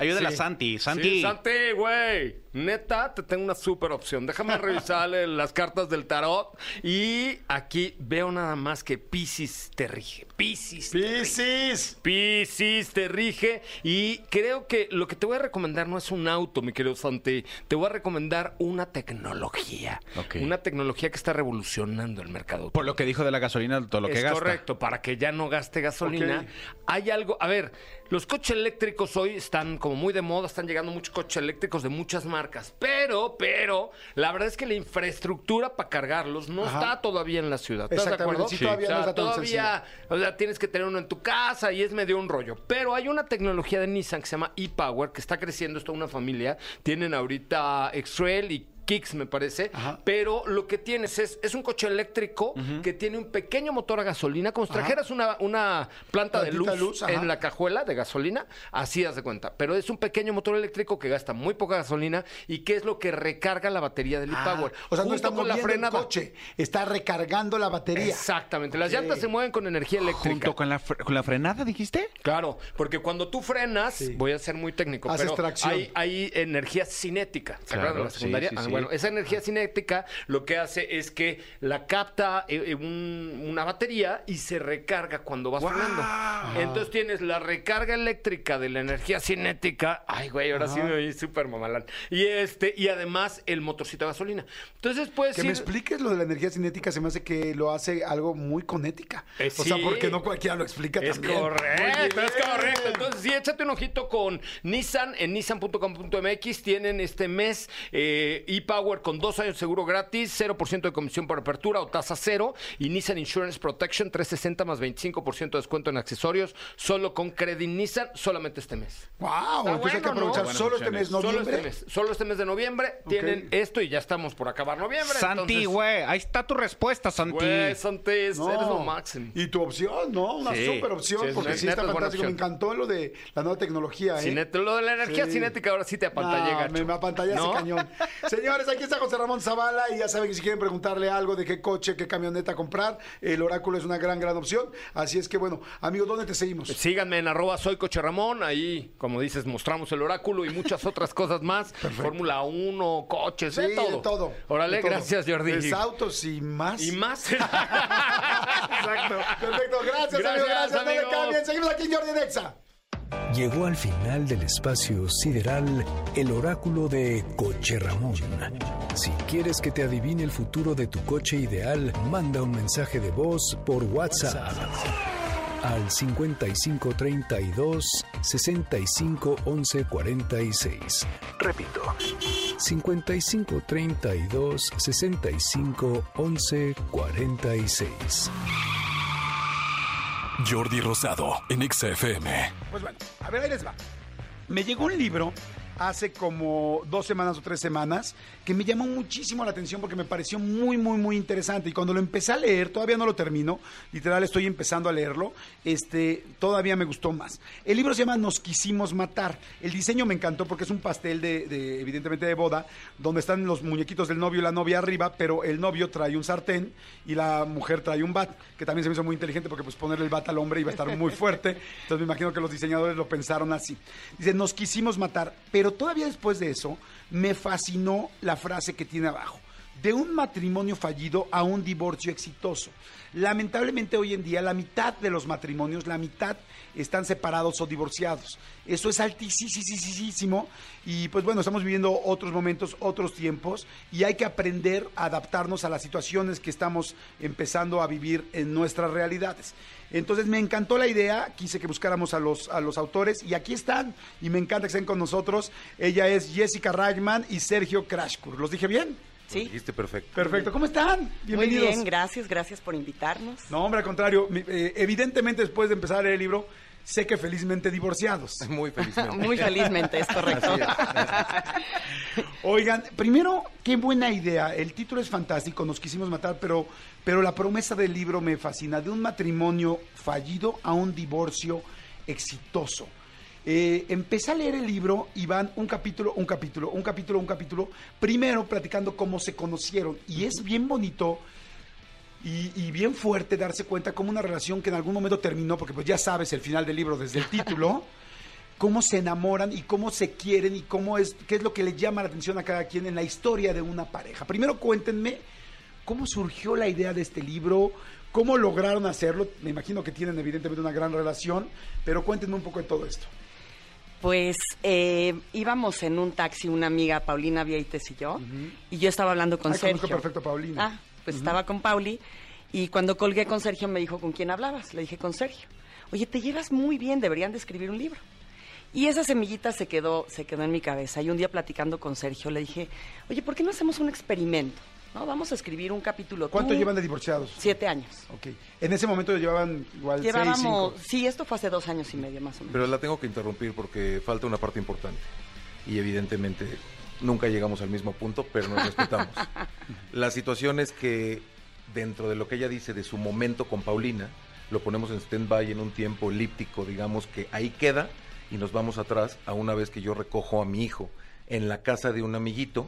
ayúdala sí. a Santi. Sí, Santi. Santi, güey. Neta, te tengo una súper opción. Déjame (laughs) revisarle las cartas del tarot. Y aquí veo nada más que Pisces te rige. Pisces. te rige. Piscis. Piscis te rige y creo que lo que te voy a recomendar no es un auto, mi querido Santi. Te voy a recomendar una tecnología. Una tecnología que está revolucionando el mercado. Por lo que dijo de la gasolina, todo lo que es gasta. correcto, para que ya no gaste gasolina. Hay algo, a ver, Los coches eléctricos hoy están como muy de moda, están llegando muchos coches eléctricos de muchas marcas, pero, pero, la verdad es que la infraestructura para cargarlos no Ajá. está todavía en la ciudad. ¿Estás de acuerdo? sí, todavía O sea, no está todavía, o sea, tienes que tener uno en tu casa y es medio un rollo. Pero hay una tecnología de Nissan que se llama e-Power, que está creciendo, es toda una familia. Tienen ahorita X-Trail y Kicks, me parece. Ajá. Pero lo que tienes es, es un coche eléctrico que tiene un pequeño motor a gasolina. Como si trajeras una, una planta de Plantita luz, de luz, ajá. en la cajuela de gasolina, así das de cuenta. Pero es un pequeño motor eléctrico que gasta muy poca gasolina y que es lo que recarga la batería del Ah, e-Power. o sea, no está con la moviendo el frenada. coche, está recargando la batería. Exactamente. Las llantas se mueven con energía eléctrica. Junto con la, con la frenada, dijiste. Claro, porque cuando tú frenas, Sí. voy a ser muy técnico, Haces pero tracción. hay, hay energía cinética. ¿Se Claro, acuerdan de la secundaria? sí, Ah. Bueno, esa energía cinética lo que hace es que la capta eh, eh, un- una batería y se recarga cuando vas frenando. Entonces tienes la recarga eléctrica de la energía cinética. Ay, güey, ahora sí me oí súper mamalán. Y este, y además el motorcito de gasolina. Entonces puedes Que me expliques lo de la energía cinética se me hace que lo hace algo muy conética. Eh, O sea, porque no cualquiera lo explica Es también. correcto, es correcto. Entonces, sí, échate un ojito con Nissan en nissan.com.mx. Tienen este mes eh, e-Power con dos años de seguro gratis, 0% de comisión por apertura o tasa cero. Y Nissan Insurance Protection 360 más 25% de descuento en accesorios. Solo con Credit Nissan, solamente este mes. Wow, Está entonces hay que bueno, ¿no? aprovechar solo este mes, opciones. Solo noviembre. este mes. Solo este mes de noviembre tienen esto y ya estamos por acabar noviembre. Santi, entonces- güey, ahí está tu respuesta, Santi. Güey, Santi, eres No. lo máximo. Y tu opción, ¿no? Una Sí. super opción, Sí, porque sí está es fantástico. Me encantó lo de la nueva tecnología, ¿eh? Cinet- lo de la energía Sí. cinética ahora sí te apantallé, No, gacho. me, me apantallaste ¿No? cañón. (laughs) Señores, aquí está José Ramón Zavala y ya saben que si quieren preguntarle algo de qué coche, qué camioneta comprar, el Oráculo es una gran, gran opción. Así es que, bueno, amigo, ¿dónde te seguimos? Síganme en arroba soy Coche Ramón, ahí, como dices, mostramos el oráculo y muchas otras cosas más. (laughs) Fórmula 1, coches, Sí, de todo. de todo. Órale, de todo. gracias, Jordi. Es autos y más. Y más. (laughs) Exacto. Perfecto, gracias, amigo, Gracias, gracias. No le amigos. cambien. Seguimos aquí en Jordi Nexa. Llegó al final del espacio sideral el oráculo de Coche Ramón. Si quieres que te adivine el futuro de tu coche ideal, manda un mensaje de voz por WhatsApp al 5532 65 11 46. Repito, 5532 65 11 46. Jordi Rosado en Exa FM. Pues bueno, a ver, ahí les va. Me llegó un libro hace como dos semanas o tres semanas que me llamó muchísimo la atención porque me pareció muy, muy, muy interesante. Y cuando lo empecé a leer, todavía no lo termino, literal estoy empezando a leerlo, este, todavía me gustó más. El libro se llama Nos quisimos matar. El diseño me encantó porque es un pastel de, de, evidentemente, de boda, donde están los muñequitos del novio y la novia arriba, pero el novio trae un sartén y la mujer trae un bat, que también se me hizo muy inteligente porque pues ponerle el bat al hombre iba a estar muy fuerte. Entonces me imagino que los diseñadores lo pensaron así. Dice, nos quisimos matar, pero todavía después de eso me fascinó la frase que tiene abajo. De un matrimonio fallido a un divorcio exitoso. Lamentablemente hoy en día la mitad de los matrimonios, la mitad están separados o divorciados. Eso es altísimo y pues bueno, estamos viviendo otros momentos, otros tiempos y hay que aprender a adaptarnos a las situaciones que estamos empezando a vivir en nuestras realidades. Entonces me encantó la idea, quise que buscáramos a los, a los autores y aquí están y me encanta que estén con nosotros. Ella es Jessica Ragman y Sergio Crashkur. ¿Los dije bien? Sí, Dijiste perfecto. Perfecto, ¿cómo están? muy Bienvenidos. bien, gracias, gracias por invitarnos. No, hombre, al contrario, mi- eh, evidentemente después de empezar a leer el libro, sé que felizmente divorciados. (laughs) Muy felizmente. Muy felizmente, es correcto. Oigan, primero, qué buena idea. El título es fantástico, nos quisimos matar, pero, pero la promesa del libro me fascina. De un matrimonio fallido a un divorcio exitoso. Eh, empecé a leer el libro y van un capítulo, un capítulo, un capítulo, un capítulo. Primero platicando cómo se conocieron. Y es bien bonito y, y bien fuerte darse cuenta cómo una relación que en algún momento terminó, porque pues ya sabes el final del libro desde el (laughs) título, cómo se enamoran y cómo se quieren y cómo es, qué es lo que le llama la atención a cada quien en la historia de una pareja. Primero cuéntenme cómo surgió la idea de este libro, cómo lograron hacerlo. Me imagino que tienen evidentemente una gran relación, pero cuéntenme un poco de todo esto. Pues eh, íbamos en un taxi, una amiga, Paulina Vieites y yo, y yo estaba hablando con Ay, Sergio. perfecto Paulina. Ah, pues estaba con Pauli, y cuando colgué con Sergio me dijo, ¿con quién hablabas? Le dije, con Sergio. oye, te llevas muy bien, deberían de escribir un libro. Y esa semillita se quedó, se quedó en mi cabeza. Y un día platicando con Sergio le dije, oye, ¿por qué no hacemos un experimento? ¿No? Vamos a escribir un capítulo. ¿Cuánto tú". llevan de divorciados? Siete años. Ok. En ese momento llevaban igual seis, Llevábamos, cinco. sí, esto fue hace dos años y medio más o menos. Pero la tengo que interrumpir porque falta una parte importante. Y evidentemente nunca llegamos al mismo punto, pero nos respetamos. (laughs) la situación es que dentro de lo que ella dice de su momento con Paulina, lo ponemos en stand-by en un tiempo elíptico, digamos que ahí queda y nos vamos atrás a una vez que yo recojo a mi hijo en la casa de un amiguito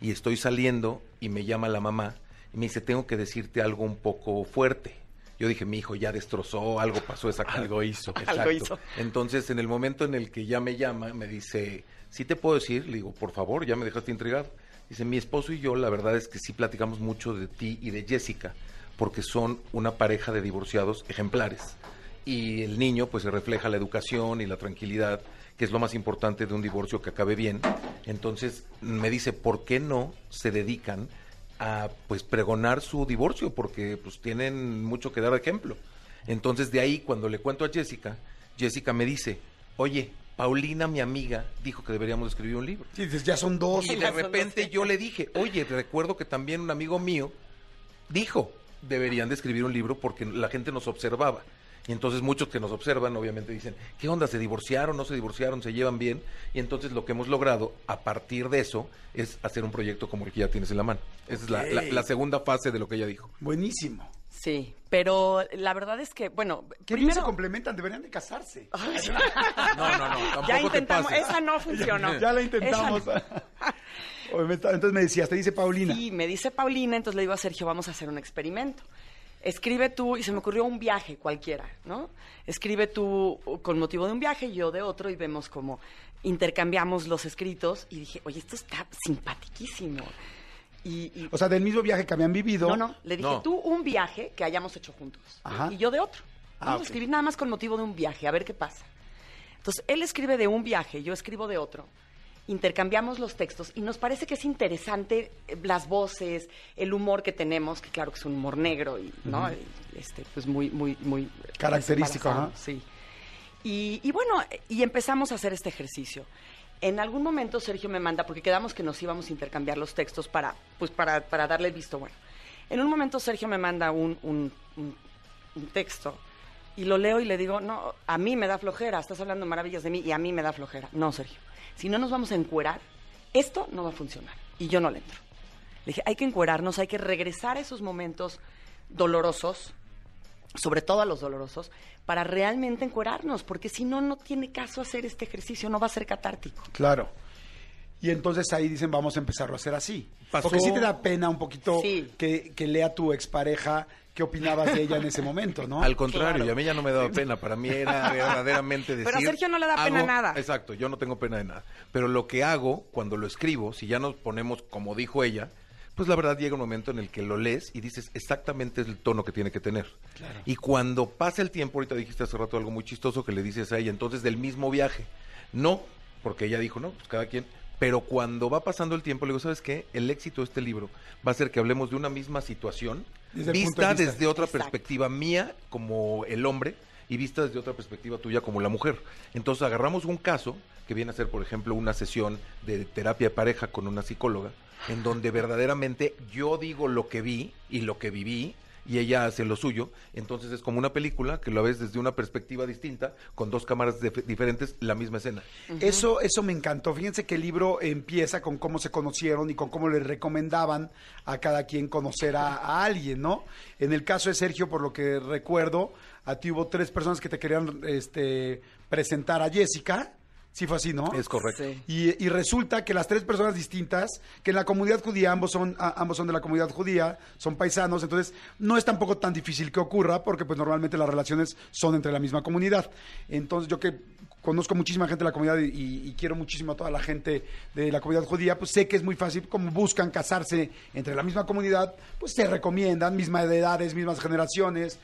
y estoy saliendo y me llama la mamá y me dice, tengo que decirte algo un poco fuerte. Yo dije, mi hijo ya destrozó, algo pasó esa casa. Algo hizo. Algo hizo. Entonces, en el momento en el que ya me llama, me dice, ¿sí te puedo decir? Le digo, por favor, ya me dejaste intrigado. Dice, mi esposo y yo, la verdad es que sí platicamos mucho de ti y de Jessica, porque son una pareja de divorciados ejemplares. Y el niño, pues, se refleja la educación y la tranquilidad, que es lo más importante de un divorcio que acabe bien. Entonces, me dice, ¿por qué no se dedican a, pues, pregonar su divorcio? Porque, pues, tienen mucho que dar de ejemplo. Entonces, de ahí, cuando le cuento a Jessica, Jessica me dice, oye, Paulina, mi amiga, dijo que deberíamos escribir un libro. Sí, dices, ya son dos. Y de repente yo le dije, oye, recuerdo que también un amigo mío dijo, deberían de escribir un libro porque la gente nos observaba. Y entonces muchos que nos observan obviamente dicen, ¿qué onda? ¿Se divorciaron? ¿No se divorciaron? ¿Se llevan bien? Y entonces lo que hemos logrado a partir de eso es hacer un proyecto como el que ya tienes en la mano. Esa es la, la- Ok. la segunda fase de lo que ella dijo. Buenísimo. Sí, pero la verdad es que, bueno, Qué bien se primero... complementan, deberían de casarse. (laughs) (laughs) No, no, no, tampoco ya te intentamos, pases. esa no funcionó. (laughs) Ya la intentamos. Entonces me decías, te dice Paulina. Sí, me dice Paulina, entonces le digo a Sergio, vamos a hacer un experimento. Escribe tú, y se me ocurrió un viaje cualquiera, ¿no? Escribe tú con motivo de un viaje y yo de otro y vemos cómo intercambiamos los escritos y dije, oye, esto está simpatiquísimo. Y, y- O sea, del mismo viaje que habían vivido. no, no, le dije, No. tú un viaje que hayamos hecho juntos Ajá. y yo de otro. Ah, Vamos ok. a escribir nada más con motivo de un viaje, a ver qué pasa. Entonces, él escribe de un viaje, yo escribo de otro. Intercambiamos los textos y nos parece que es interesante eh, las voces, el humor que tenemos, que claro que es un humor negro y, ¿no? Este, pues muy, muy, muy Característico, ajá. Sí. Y, y bueno, y empezamos a hacer este ejercicio. En algún momento Sergio me manda, porque quedamos que nos íbamos a intercambiar los textos para, pues para, para darle el visto bueno. En un momento Sergio me manda un, un- un- un texto y lo leo y le digo, no, a mí me da flojera, estás hablando maravillas de mí y a mí me da flojera. No, Sergio, si no nos vamos a encuerar, esto no va a funcionar. Y yo no le entro. Le dije, hay que encuerarnos, hay que regresar a esos momentos dolorosos, sobre todo a los dolorosos, para realmente encuerarnos, porque si no, no tiene caso hacer este ejercicio, no va a ser catártico. Claro. Y entonces ahí dicen, vamos a empezarlo a hacer así. Pasó- Porque sí te da pena un poquito Sí. que, que lea tu expareja qué opinabas de ella en ese momento, ¿no? Al contrario, Claro. y a mí ya no me daba pena. Para mí era (laughs) verdaderamente decir... Pero a Sergio no le da pena nada. Exacto, yo no tengo pena de nada. Pero lo que hago cuando lo escribo, si ya nos ponemos como dijo ella, pues la verdad llega un momento en el que lo lees y dices exactamente el tono que tiene que tener. Y cuando pasa el tiempo, ahorita dijiste hace rato algo muy chistoso que le dices a ella, entonces del mismo viaje. No, porque ella dijo, no, pues cada quien. Pero cuando va pasando el tiempo, le digo, ¿sabes qué? El éxito de este libro va a ser que hablemos de una misma situación, Desde de vista vista. desde otra Exacto. perspectiva mía como el hombre y vista desde otra perspectiva tuya como la mujer. Entonces agarramos un caso que viene a ser, por ejemplo, una sesión de terapia de pareja con una psicóloga, en donde verdaderamente yo digo lo que vi y lo que viví y ella hace lo suyo. Entonces es como una película que lo ves desde una perspectiva distinta, con dos cámaras dif- diferentes, la misma escena. Eso, eso me encantó. Fíjense que el libro empieza con cómo se conocieron y con cómo le recomendaban a cada quien conocer a, a alguien, ¿no? En el caso de Sergio, por lo que recuerdo, a ti hubo tres personas que te querían este, presentar a Jessica. Sí fue así, ¿no? Es correcto. Sí. Y, y resulta que las tres personas distintas, que en la comunidad judía, ambos son, a- ambos son de la comunidad judía, son paisanos, entonces no es tampoco tan difícil que ocurra, porque pues normalmente las relaciones son entre la misma comunidad. Entonces yo que conozco muchísima gente de la comunidad y, y quiero muchísimo a toda la gente de la comunidad judía, pues sé que es muy fácil, como buscan casarse entre la misma comunidad, pues se recomiendan, misma de edades, mismas generaciones,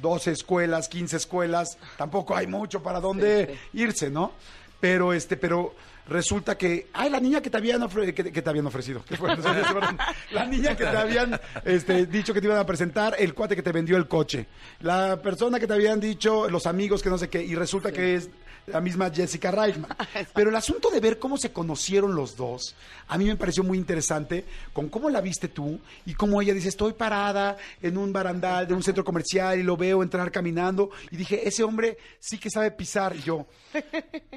12 escuelas, 15 escuelas, tampoco hay mucho para dónde Sí, irse, ¿no? Pero este, pero resulta que, ay, la niña que te habían, ofre- que, que te habían ofrecido, que fue, (laughs) la niña que te habían este, dicho que te iban a presentar, el cuate que te vendió el coche, la persona que te habían dicho, los amigos que no sé qué, y resulta que es la misma Jessica Reitman. (laughs) Pero el asunto de ver cómo se conocieron los dos, a mí me pareció muy interesante con cómo la viste tú y cómo ella dice, estoy parada en un barandal de un centro comercial y lo veo entrar caminando y dije, ese hombre sí que sabe pisar. Y yo,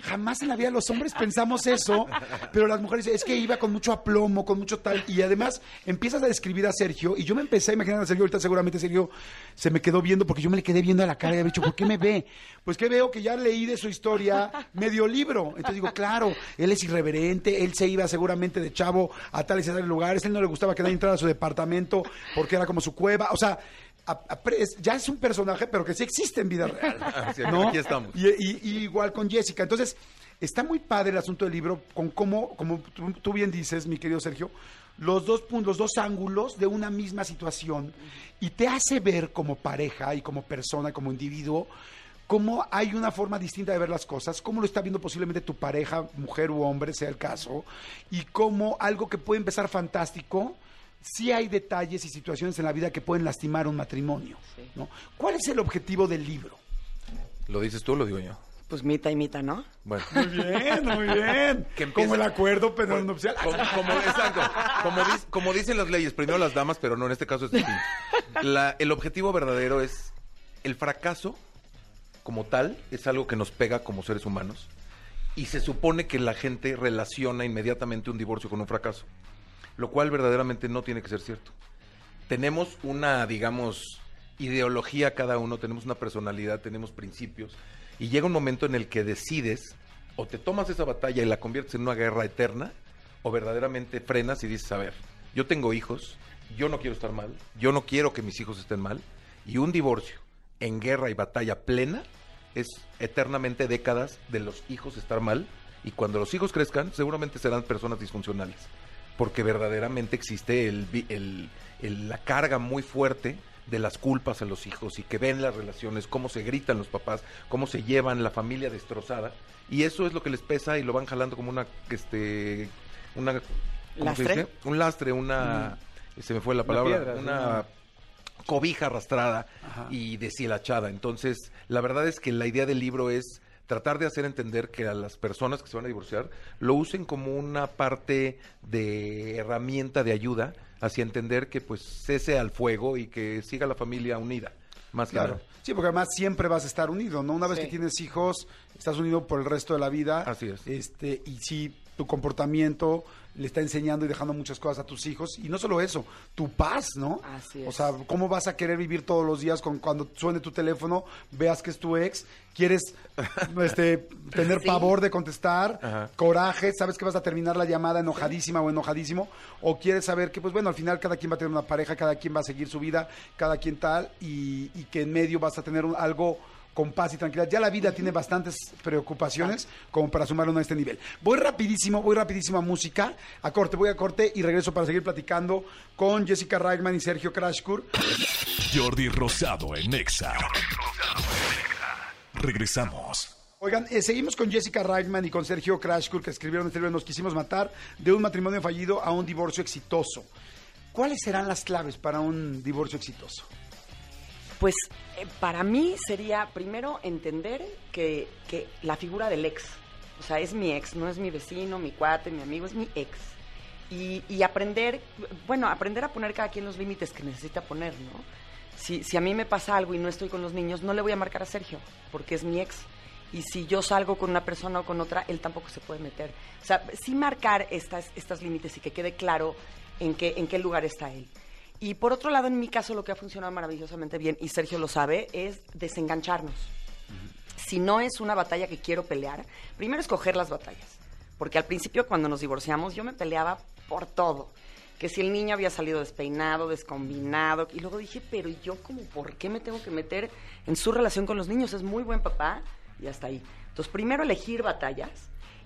jamás en la vida los hombres pensamos eso, pero las mujeres, es que iba con mucho aplomo, con mucho tal, y además empiezas a describir a Sergio y yo me empecé a imaginar a Sergio, ahorita seguramente Sergio se me quedó viendo porque yo me le quedé viendo a la cara y había dicho, ¿por qué me ve? Pues que veo que ya leí de su historia medio libro. Entonces digo, claro, él es irreverente, él se iba seguramente de chavo a tales y tales lugares, él no le gustaba que nadie entrara a su departamento porque era como su cueva, o sea, a- a- es- ya es un personaje, pero que sí existe en vida real. (laughs) Así es, ¿no? aquí estamos. Y, y- y igual con Jessica. Entonces, está muy padre el asunto del libro con cómo, como tú, tú bien dices, mi querido Sergio, los dos puntos, los dos ángulos de una misma situación y te hace ver como pareja y como persona, como individuo, cómo hay una forma distinta de ver las cosas, cómo lo está viendo posiblemente tu pareja, mujer u hombre, sea el caso, y cómo algo que puede empezar fantástico, sí hay detalles y situaciones en la vida que pueden lastimar un matrimonio. ¿no? ¿Cuál es el objetivo del libro? ¿Lo dices tú o lo digo yo? Pues mita y mita, ¿no? Bueno. Muy bien, muy bien. (laughs) Que Como empieza- el acuerdo prenupcial. Como, como- exacto. Como dicen las leyes, primero las damas, pero no, en este caso es distinto. La- el objetivo verdadero es el fracaso como tal, es algo que nos pega como seres humanos. Y se supone que la gente relaciona inmediatamente un divorcio con un fracaso. Lo cual verdaderamente no tiene que ser cierto. Tenemos una, digamos, ideología cada uno, tenemos una personalidad, tenemos principios. Y llega un momento en el que decides o te tomas esa batalla y la conviertes en una guerra eterna, o verdaderamente frenas y dices, a ver, yo tengo hijos, yo no quiero estar mal, yo no quiero que mis hijos estén mal, y un divorcio en guerra y batalla plena es eternamente décadas de los hijos estar mal, y cuando los hijos crezcan, seguramente serán personas disfuncionales, porque verdaderamente existe el, el- el- la carga muy fuerte de las culpas a los hijos y que ven las relaciones, cómo se gritan los papás, cómo se llevan la familia destrozada y eso es lo que les pesa y lo van jalando como una este una ¿cómo se ¿Lastre? dice? un lastre, una se me fue la palabra, piedra, una cobija arrastrada Ajá. y deshilachada. Entonces, la verdad es que la idea del libro es tratar de hacer entender que a las personas que se van a divorciar lo usen como una parte de herramienta de ayuda hacia entender que pues cese al fuego y que siga la familia unida. Más Claro. Sí, porque además siempre vas a estar unido, ¿no? Una vez Sí. que tienes hijos, estás unido por el resto de la vida. Así es. Este, y sí, tu comportamiento le está enseñando y dejando muchas cosas a tus hijos. Y no solo eso, tu paz, ¿no? Así O es. sea, ¿cómo vas a querer vivir todos los días con cuando suene tu teléfono, veas que es tu ex, quieres (laughs) este, tener Sí. pavor de contestar, Ajá. coraje, sabes que vas a terminar la llamada enojadísima o enojadísimo, o quieres saber que, pues bueno, al final cada quien va a tener una pareja, cada quien va a seguir su vida, cada quien tal, y, y que en medio vas a tener un- algo con paz y tranquilidad. Ya la vida tiene bastantes preocupaciones como para sumarlo a este nivel. Voy rapidísimo, voy rapidísimo a música, a corte, voy a corte y regreso para seguir platicando con Jessica Reichman y Sergio Krashkur. Jordi Rosado en Exa. Regresamos. Oigan, eh, seguimos con Jessica Reichman y con Sergio Krashkur que escribieron este libro Nos quisimos matar de un matrimonio fallido a un divorcio exitoso. ¿Cuáles serán las claves para un divorcio exitoso? Pues eh, para mí sería primero entender que, que la figura del ex, o sea, es mi ex, no es mi vecino, mi cuate, mi amigo, es mi ex. Y, y aprender, bueno, aprender a poner cada quien los límites que necesita poner, ¿no? Si, si a mí me pasa algo y no estoy con los niños, no le voy a marcar a Sergio, porque es mi ex. Y si yo salgo con una persona o con otra, él tampoco se puede meter. O sea, sí marcar estas, estas límites y que quede claro en qué, en qué lugar está él. Y por otro lado, en mi caso, lo que ha funcionado maravillosamente bien, y Sergio lo sabe, es desengancharnos. Si no es una batalla que quiero pelear, primero escoger las batallas. Porque al principio, cuando nos divorciamos, yo me peleaba por todo. Que si el niño había salido despeinado, descombinado. Y luego dije, pero yo, como, ¿por qué me tengo que meter en su relación con los niños? Es muy buen papá y hasta ahí. Entonces, primero elegir batallas.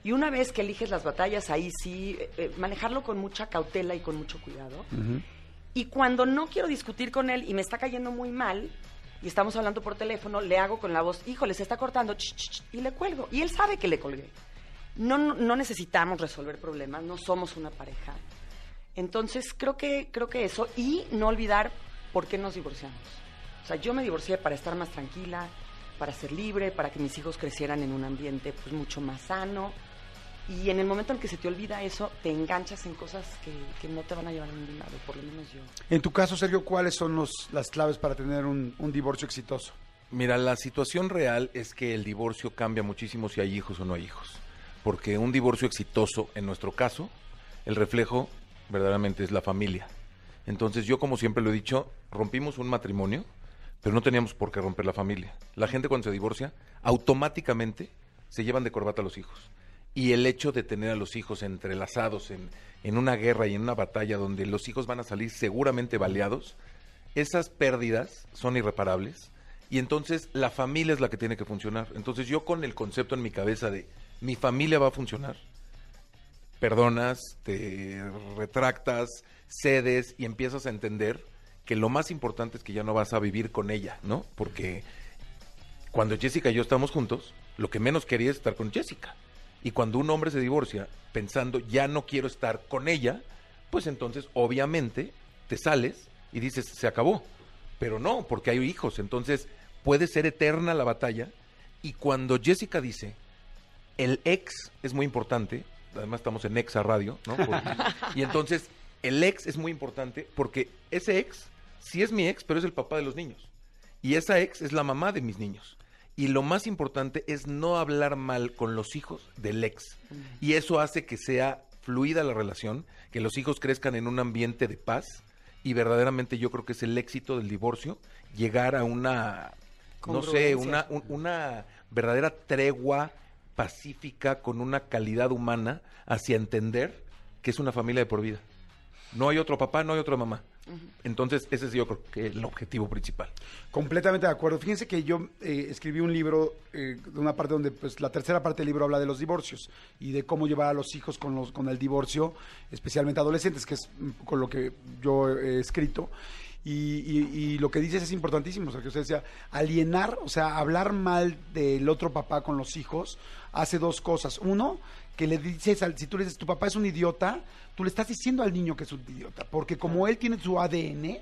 Y una vez que eliges las batallas, ahí sí, eh, eh, manejarlo con mucha cautela y con mucho cuidado. Y cuando no quiero discutir con él y me está cayendo muy mal, y estamos hablando por teléfono, le hago con la voz, híjole, se está cortando, ch, ch, y le cuelgo. Y él sabe que le colgué. no, no necesitamos resolver problemas, no somos una pareja. Entonces, creo que, creo que eso, y no olvidar por qué nos divorciamos. O sea, yo me divorcié para estar más tranquila, para ser libre, para que mis hijos crecieran en un ambiente pues mucho más sano. Y en el momento en que se te olvida eso, te enganchas en cosas que, que no te van a llevar a ningún lado, por lo menos yo. En tu caso, Sergio, ¿cuáles son los, las claves para tener un, un divorcio exitoso? Mira, la situación real es que el divorcio cambia muchísimo si hay hijos o no hay hijos. Porque un divorcio exitoso, en nuestro caso, el reflejo verdaderamente es la familia. Entonces yo, como siempre lo he dicho, rompimos un matrimonio, pero no teníamos por qué romper la familia. La gente cuando se divorcia, automáticamente se llevan de corbata a los hijos. Y el hecho de tener a los hijos entrelazados en, en una guerra y en una batalla donde los hijos van a salir seguramente baleados, esas pérdidas son irreparables. Y entonces la familia es la que tiene que funcionar. Entonces yo con el concepto en mi cabeza de mi familia va a funcionar, perdonas, te retractas, cedes y empiezas a entender que lo más importante es que ya no vas a vivir con ella, ¿no? Porque cuando Jessica y yo estamos juntos, lo que menos quería es estar con Jessica. Y cuando un hombre se divorcia pensando ya no quiero estar con ella, pues entonces obviamente te sales y dices se acabó. Pero no, porque hay hijos, entonces puede ser eterna la batalla. Y cuando Jessica dice, el ex es muy importante, además estamos en Exa Radio, ¿no? (laughs) Y entonces el ex es muy importante porque ese ex sí es mi ex, pero es el papá de los niños. Y esa ex es la mamá de mis niños. Y lo más importante es no hablar mal con los hijos del ex. Y eso hace que sea fluida la relación, que los hijos crezcan en un ambiente de paz. Y verdaderamente yo creo que es el éxito del divorcio, llegar a una, no sé, una, un- una verdadera tregua pacífica con una calidad humana hacia entender que es una familia de por vida. No hay otro papá, no hay otra mamá. Entonces, ese es yo creo que el objetivo principal. Completamente de acuerdo. Fíjense que yo eh, escribí un libro, eh, una parte donde, pues, la tercera parte del libro habla de los divorcios y de cómo llevar a los hijos con, los, con el divorcio, especialmente adolescentes, que es poco lo que yo he escrito. Y, y- lo que dices es importantísimo. O sea, decía, alienar, o sea, hablar mal del otro papá con los hijos, hace dos cosas. Uno, que le dices, al, si tú le dices, tu papá es un idiota, tú le estás diciendo al niño que es un idiota, porque como él tiene su ADN,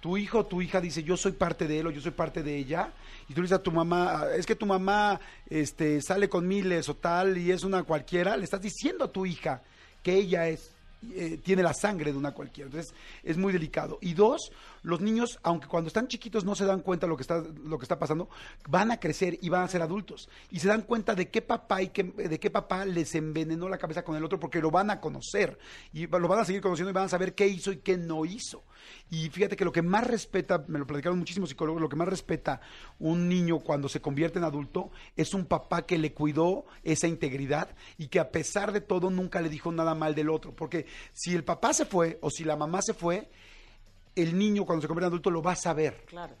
tu hijo o tu hija dice yo soy parte de él o yo soy parte de ella y tú le dices a tu mamá es que tu mamá este sale con miles o tal y es una cualquiera le estás diciendo a tu hija que ella es eh, tiene la sangre de una cualquiera. Entonces es muy delicado. Y dos los niños aunque cuando están chiquitos no se dan cuenta lo que está lo que está pasando van a crecer y van a ser adultos. Y se dan cuenta de qué papá y qué, de qué papá les envenenó la cabeza con el otro porque lo van a conocer. Y lo van a seguir conociendo y van a saber qué hizo y qué no hizo. Y fíjate que lo que más respeta, me lo platicaron muchísimos psicólogos, lo que más respeta un niño cuando se convierte en adulto es un papá que le cuidó esa integridad y que a pesar de todo nunca le dijo nada mal del otro. Porque si el papá se fue o si la mamá se fue, el niño cuando se convierte en adulto lo va a saber. Claro.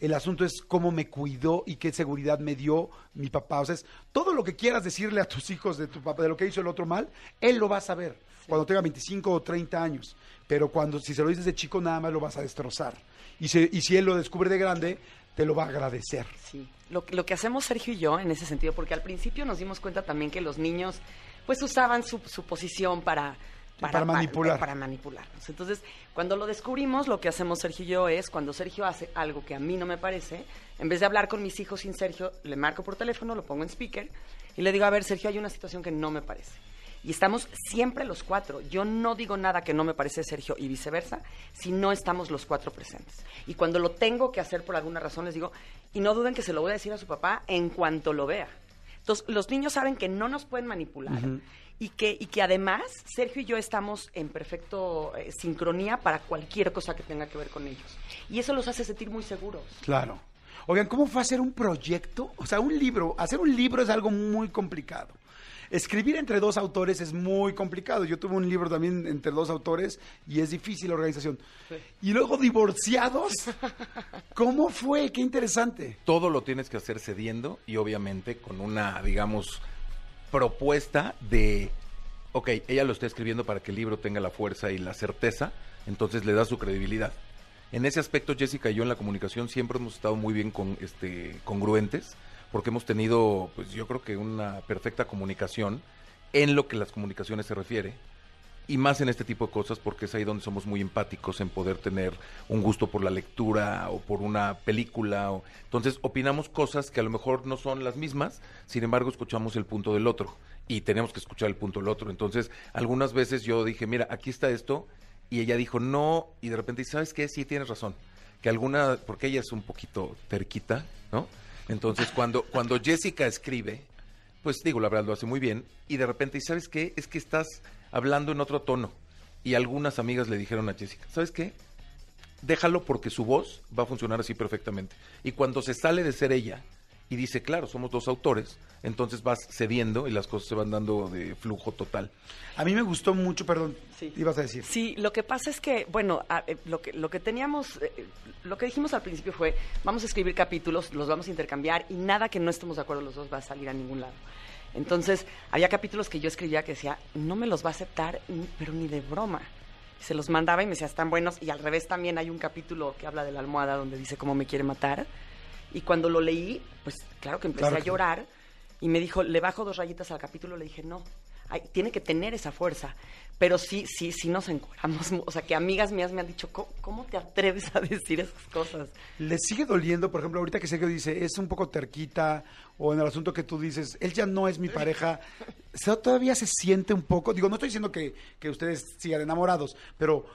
El asunto es cómo me cuidó y qué seguridad me dio mi papá. O sea, es todo lo que quieras decirle a tus hijos de tu papá, de lo que hizo el otro mal, él lo va a saber cuando tenga 25 o 30 años. Pero cuando si se lo dices de chico, nada más lo vas a destrozar. Y, se- y si él lo descubre de grande, te lo va a agradecer. Sí, lo, lo que hacemos Sergio y yo en ese sentido, porque al principio nos dimos cuenta también que los niños pues usaban su, su posición para... Para manipular. Para, manipularnos. Entonces, cuando lo descubrimos, lo que hacemos Sergio y yo es, cuando Sergio hace algo que a mí no me parece, en vez de hablar con mis hijos sin Sergio, le marco por teléfono, lo pongo en speaker y le digo, a ver, Sergio, hay una situación que no me parece. Y estamos siempre los cuatro. Yo no digo nada que no me parece Sergio y viceversa si no estamos los cuatro presentes. Y cuando lo tengo que hacer por alguna razón, les digo, y no duden que se lo voy a decir a su papá en cuanto lo vea. Entonces, los niños saben que no nos pueden manipular y, que, y que además Sergio y yo estamos en perfecto eh, sincronía para cualquier cosa que tenga que ver con ellos. Y eso los hace sentir muy seguros. Claro. Oigan, ¿cómo fue hacer un proyecto? O sea, un libro. Hacer un libro es algo muy complicado. Escribir entre dos autores es muy complicado. Yo tuve un libro también entre dos autores y es difícil la organización. Y luego divorciados. (laughs) ¿Cómo fue? Qué interesante. Todo lo tienes que hacer cediendo y obviamente con una, digamos, propuesta de, ok, ella lo está escribiendo para que el libro tenga la fuerza y la certeza, entonces le da su credibilidad. En ese aspecto, Jessica y yo en la comunicación siempre hemos estado muy bien con, este, congruentes, porque hemos tenido, pues yo creo que una perfecta comunicación en lo que las comunicaciones se refiere. Y más en este tipo de cosas porque es ahí donde somos muy empáticos en poder tener un gusto por la lectura o por una película. O... Entonces opinamos cosas que a lo mejor no son las mismas, sin embargo escuchamos el punto del otro y tenemos que escuchar el punto del otro. Entonces algunas veces yo dije, mira, aquí está esto y ella dijo no y de repente, ¿sabes qué? Sí, tienes razón. Que alguna, porque ella es un poquito terquita, ¿no? Entonces cuando, cuando Jessica escribe, pues digo, la verdad lo hace muy bien y de repente, ¿y sabes qué? Es que estás hablando en otro tono. Y algunas amigas le dijeron a Jessica, ¿sabes qué? Déjalo porque su voz va a funcionar así perfectamente. Y cuando se sale de ser ella y dice, claro, somos dos autores, entonces vas cediendo y las cosas se van dando de flujo total. A mí me gustó mucho, perdón, Sí. ibas a decir. Sí, lo que pasa es que, bueno, a- eh, lo, que, lo que teníamos, eh, lo que dijimos al principio fue, vamos a escribir capítulos, los vamos a intercambiar y nada que no estemos de acuerdo los dos va a salir a ningún lado. Entonces, había capítulos que yo escribía que decía, no me los va a aceptar, pero ni de broma. Se los mandaba y me decía, están buenos. Y al revés también hay un capítulo que habla de la almohada donde dice cómo me quiere matar. Y cuando lo leí, pues claro que empecé Claro a llorar. Y me dijo, le bajo dos rayitas al capítulo. Le dije, no, tiene que tener esa fuerza. Pero sí, sí, sí nos encueramos. O sea, que amigas mías me han dicho, ¿cómo, cómo te atreves a decir esas cosas? ¿Le sigue doliendo, por ejemplo, ahorita que Sergio dice, es un poco terquita, o en el asunto que tú dices, él ya no es mi pareja, ¿se- ¿todavía se siente un poco? Digo, no estoy diciendo que, que ustedes sigan enamorados, pero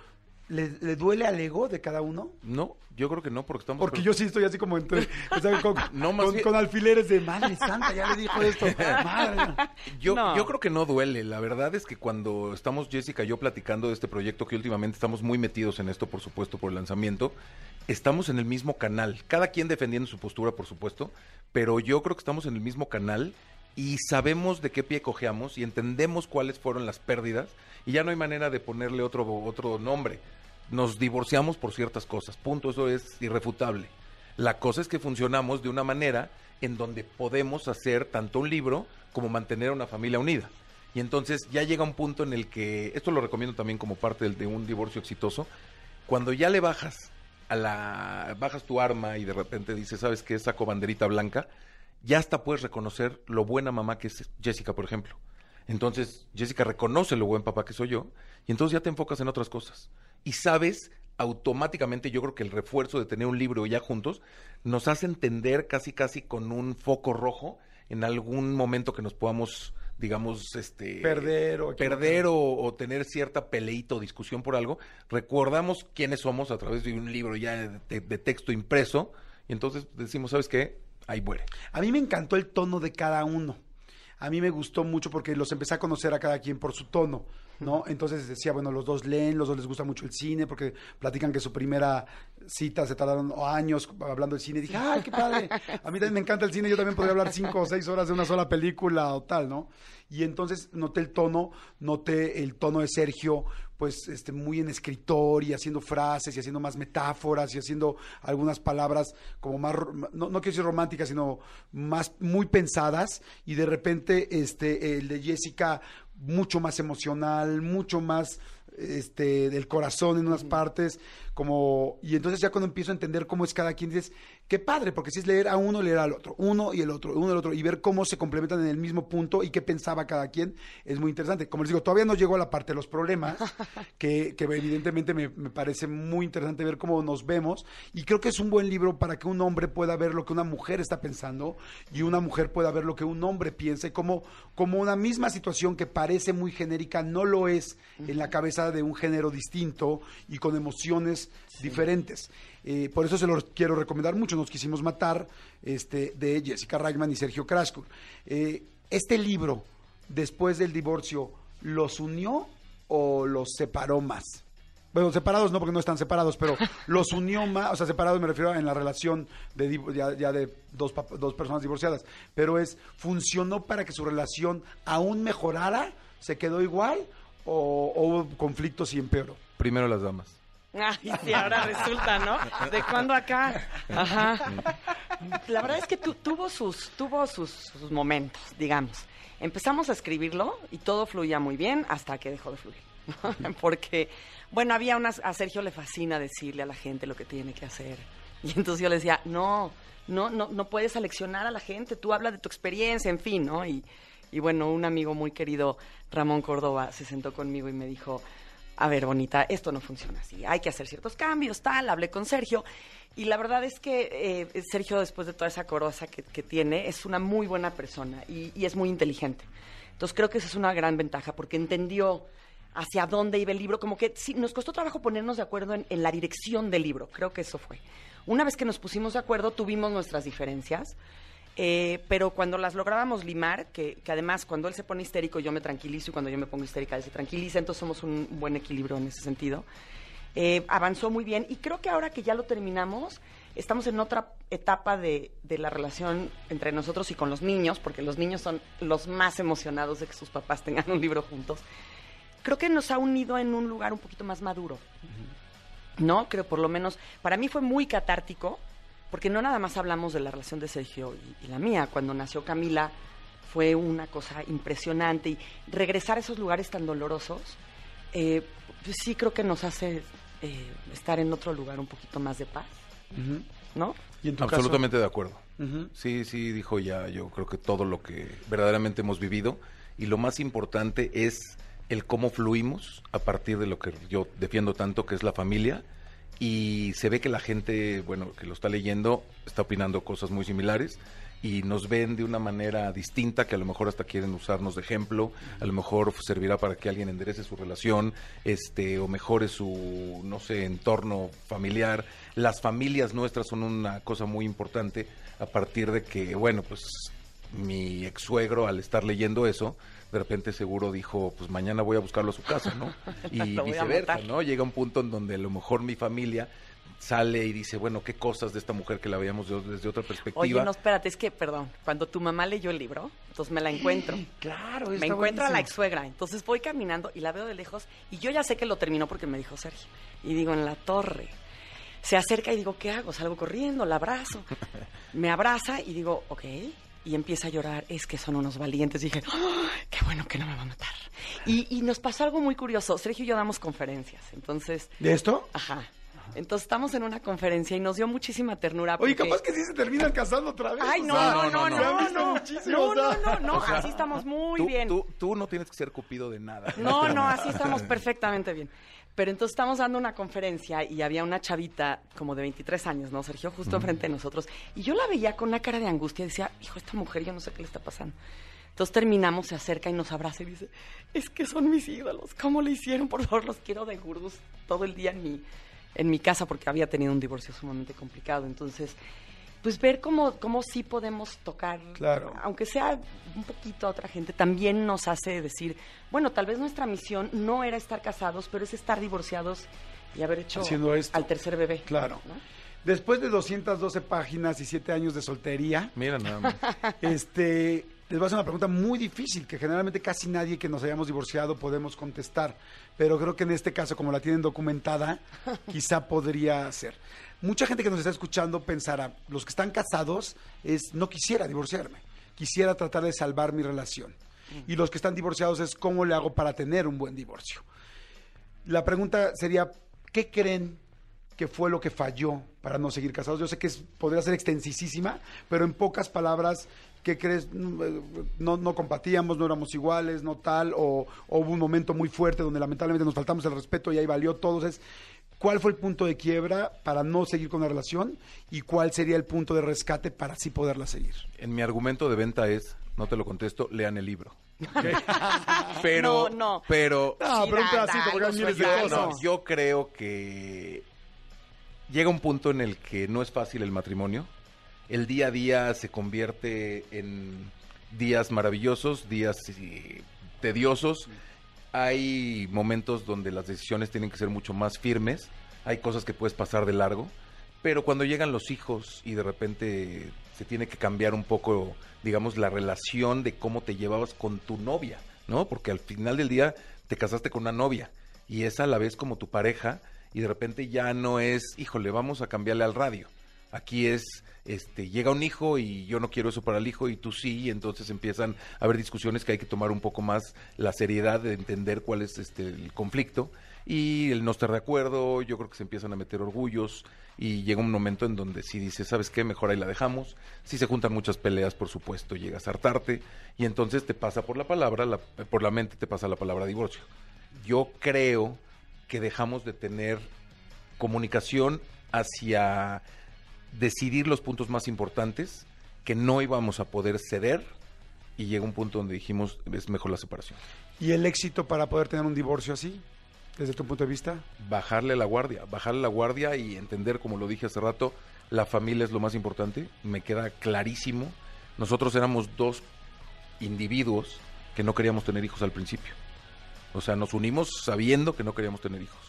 ¿le, le duele al ego de cada uno? No, yo creo que no, porque estamos... Porque yo sí estoy así como entre, (laughs) o sea, con, No, más con- bien- con alfileres de madre santa, ya le dijo esto, (laughs) madre. Yo, No. yo creo que no duele. La verdad es que cuando estamos Jessica y yo platicando de este proyecto, que últimamente estamos muy metidos en esto, por supuesto, por el lanzamiento, estamos en el mismo canal. Cada quien defendiendo su postura, por supuesto, pero yo creo que estamos en el mismo canal y sabemos de qué pie cojeamos y entendemos cuáles fueron las pérdidas y ya no hay manera de ponerle otro, otro nombre. Nos divorciamos por ciertas cosas. Punto, eso es irrefutable. La cosa es que funcionamos de una manera en donde podemos hacer tanto un libro como mantener a una familia unida. Y entonces ya llega un punto en el que, esto lo recomiendo también como parte de un divorcio exitoso, cuando ya le bajas a la, bajas tu arma y de repente dices, ¿sabes qué? Saco banderita blanca, ya hasta puedes reconocer lo buena mamá que es Jessica, por ejemplo. Entonces, Jessica reconoce lo buen papá que soy yo, y entonces ya te enfocas en otras cosas. Y sabes automáticamente, yo creo que el refuerzo de tener un libro ya juntos nos hace entender casi casi con un foco rojo en algún momento que nos podamos, digamos, este Perder o perder o, o tener cierta peleita o discusión por algo, recordamos quiénes somos a través de un libro ya de, de texto impreso y entonces decimos, ¿sabes qué? Ahí muere. A mí me encantó el tono de cada uno. A mí me gustó mucho porque los empecé a conocer a cada quien por su tono, ¿no? Entonces decía, bueno, los dos leen, los dos les gusta mucho el cine porque platican que su primera cita se tardaron años hablando del cine. dije, ¡ay, qué padre! A mí también me encanta el cine, yo también podría hablar cinco o seis horas de una sola película o tal, ¿no? Y entonces noté el tono, noté el tono de Sergio, pues este muy en escritor y haciendo frases y haciendo más metáforas y haciendo algunas palabras como más no, no quiero decir románticas sino más muy pensadas. Y de repente este el de Jessica mucho más emocional mucho más este del corazón en unas partes como y entonces ya cuando empiezo a entender cómo es cada quien dices qué padre porque si es leer a uno leer al otro uno y el otro uno y el otro y ver cómo se complementan en el mismo punto y qué pensaba cada quien es muy interesante. Como les digo todavía no llegó a la parte de los problemas (laughs) que, que evidentemente me, me parece muy interesante ver cómo nos vemos y creo que es un buen libro para que un hombre pueda ver lo que una mujer está pensando y una mujer pueda ver lo que un hombre piensa y cómo, como una misma situación que parece muy genérica no lo es en la cabeza de un género distinto y con emociones diferentes. Eh, por eso se los quiero recomendar mucho. Nos quisimos matar este, de Jessica Reichman y Sergio Kraskuk. Eh, este libro, después del divorcio, ¿los unió o los separó más? Bueno, separados no, porque no están separados, pero (laughs) los unió más, o sea, separados me refiero en la relación de div- ya, ya de dos, dos personas divorciadas, pero es, ¿funcionó para que su relación aún mejorara? ¿Se quedó igual? ¿O, o hubo conflictos y empeoró? Primero las damas. (laughs) Ay, sí, ahora resulta, ¿no? ¿De cuándo acá? Ajá. La verdad es que tu- tuvo, sus, tuvo sus, momentos, digamos. Empezamos a escribirlo y todo fluía muy bien hasta que dejó de fluir. (laughs) Porque, bueno, había unas... A Sergio le fascina decirle a la gente lo que tiene que hacer. Y entonces yo le decía, no, no, no, no puedes aleccionar a la gente, tú habla de tu experiencia, en fin, ¿no? Y, y bueno, un amigo muy querido, Ramón Córdoba, se sentó conmigo y me dijo, a ver, bonita, esto no funciona así, hay que hacer ciertos cambios, tal, hablé con Sergio. Y la verdad es que eh, Sergio, después de toda esa corosa que, que tiene, es una muy buena persona y, y es muy inteligente. Entonces creo que esa es una gran ventaja porque entendió hacia dónde iba el libro, como que sí, nos costó trabajo ponernos de acuerdo en, en la dirección del libro, creo que eso fue. Una vez que nos pusimos de acuerdo, tuvimos nuestras diferencias, eh, pero cuando las lográbamos limar, que, además cuando él se pone histérico yo me tranquilizo y cuando yo me pongo histérica él se tranquiliza, entonces somos un buen equilibrio en ese sentido. Eh, avanzó muy bien y creo que ahora que ya lo terminamos, estamos en otra etapa de la relación entre nosotros y con los niños, porque los niños son los más emocionados de que sus papás tengan un libro juntos. Creo que nos ha unido en un lugar un poquito más maduro. ¿no? Creo por lo menos, para mí fue muy catártico, porque no nada más hablamos de la relación de Sergio y, y la mía. Cuando nació Camila fue una cosa impresionante y regresar a esos lugares tan dolorosos, eh, pues sí creo que nos hace eh, estar en otro lugar un poquito más de paz. ¿no? ¿Y en tu Absolutamente de acuerdo. Sí, sí, dijo ya, yo creo que todo lo que verdaderamente hemos vivido y lo más importante es el cómo fluimos a partir de lo que yo defiendo tanto, que es la familia. Y se ve que la gente, bueno, que lo está leyendo, está opinando cosas muy similares y nos ven de una manera distinta que a lo mejor hasta quieren usarnos de ejemplo, a lo mejor servirá para que alguien enderece su relación, este o mejore su no sé, entorno familiar. Las familias nuestras son una cosa muy importante a partir de que, bueno, pues mi ex suegro al estar leyendo eso, de repente seguro dijo, pues mañana voy a buscarlo a su casa, ¿no? (laughs) Y viceversa. ¿no? Llega un punto en donde a lo mejor mi familia sale y dice, bueno, qué cosas de esta mujer que la veíamos de- desde otra perspectiva. Oye, no, espérate, es que, perdón, cuando tu mamá leyó el libro, entonces me la encuentro. Claro, me encuentro a la ex buenísimo. suegra. Entonces voy caminando y la veo de lejos y yo ya sé que lo terminó porque me dijo Sergio. Y digo, en la torre. Se acerca y digo, ¿qué hago? Salgo corriendo, la abrazo. (laughs) Me abraza y digo, ok. Y empieza a llorar, es que son unos valientes. dije, "Ah, qué bueno que no me va a matar. Y, y nos pasó algo muy curioso. Sergio y yo damos conferencias. Entonces, ¿De esto? ajá. Entonces estamos en una conferencia y nos dio muchísima ternura. Oye, porque- capaz que sí se terminan casando otra vez. Ay, o no, sea, no, no, no, no, no, no, no, no, no, así estamos muy tú, bien. Tú, tú no tienes que ser cupido de nada. No, no, (laughs) así estamos perfectamente bien. Pero entonces estamos dando una conferencia y había una chavita como de 23 años, ¿no, Sergio? Justo enfrente de nosotros. Y yo la veía con una cara de angustia y decía, hijo, esta mujer, yo no sé qué le está pasando. Entonces terminamos, se acerca y nos abraza y dice, es que son mis ídolos, ¿cómo le hicieron? Por favor, los quiero de gurús todo el día en mi, en mi casa porque había tenido un divorcio sumamente complicado. Entonces, pues ver cómo, cómo sí podemos tocar, Claro. aunque sea un poquito a otra gente, también nos hace decir, bueno, tal vez nuestra misión no era estar casados, pero es estar divorciados y haber hecho Haciendo esto. al tercer bebé. Claro. ¿no? Después de 212 páginas y 7 años de soltería, Mira nada más. (laughs) este, les voy a hacer una pregunta muy difícil que generalmente casi nadie que nos hayamos divorciado podemos contestar. Pero creo que en este caso, como la tienen documentada, (laughs) quizá podría ser. Mucha gente que nos está escuchando pensará, los que están casados es no quisiera divorciarme, quisiera tratar de salvar mi relación. Y los que están divorciados es cómo le hago para tener un buen divorcio. La pregunta sería, ¿qué creen que fue lo que falló para no seguir casados? Yo sé que es- podría ser extensísima, pero en pocas palabras, ¿qué crees? Mm, No, no compatíamos, no éramos iguales, no tal, o, o hubo un momento muy fuerte donde lamentablemente nos faltamos el respeto y ahí valió todo. Entonces, ¿cuál fue el punto de quiebra para no seguir con la relación? ¿Y cuál sería el punto de rescate para sí poderla seguir? En mi argumento de venta es, no te lo contesto, lean el libro. (laughs) pero, No, no. pero, No, Sí, pero un da- pedacito, da porque miles de cosas. no, yo creo que llega un punto en el que no es fácil el matrimonio. El día a día se convierte en días maravillosos, días eh, tediosos. Hay momentos donde las decisiones tienen que ser mucho más firmes. Hay cosas que puedes pasar de largo. Pero cuando llegan los hijos y de repente se tiene que cambiar un poco, digamos, la relación de cómo te llevabas con tu novia, ¿no? Porque al final del día te casaste con una novia y esa a la vez como tu pareja y de repente ya no es, híjole, vamos a cambiarle al radio. Aquí es, este, llega un hijo y yo no quiero eso para el hijo y tú sí, y entonces empiezan a haber discusiones que hay que tomar un poco más la seriedad de entender cuál es este el conflicto y el no estar de acuerdo, yo creo que se empiezan a meter orgullos y llega un momento en donde si dices, ¿sabes qué? Mejor ahí la dejamos. Si se juntan muchas peleas, por supuesto, llegas a hartarte y entonces te pasa por la palabra, la- por la mente te pasa la palabra divorcio. Yo creo que dejamos de tener comunicación hacia decidir los puntos más importantes que no íbamos a poder ceder y llega un punto donde dijimos es mejor la separación. ¿Y el éxito para poder tener un divorcio así, desde tu punto de vista? Bajarle la guardia, bajarle la guardia y entender, como lo dije hace rato, la familia es lo más importante, me queda clarísimo. Nosotros éramos dos individuos que no queríamos tener hijos al principio. O sea, nos unimos sabiendo que no queríamos tener hijos.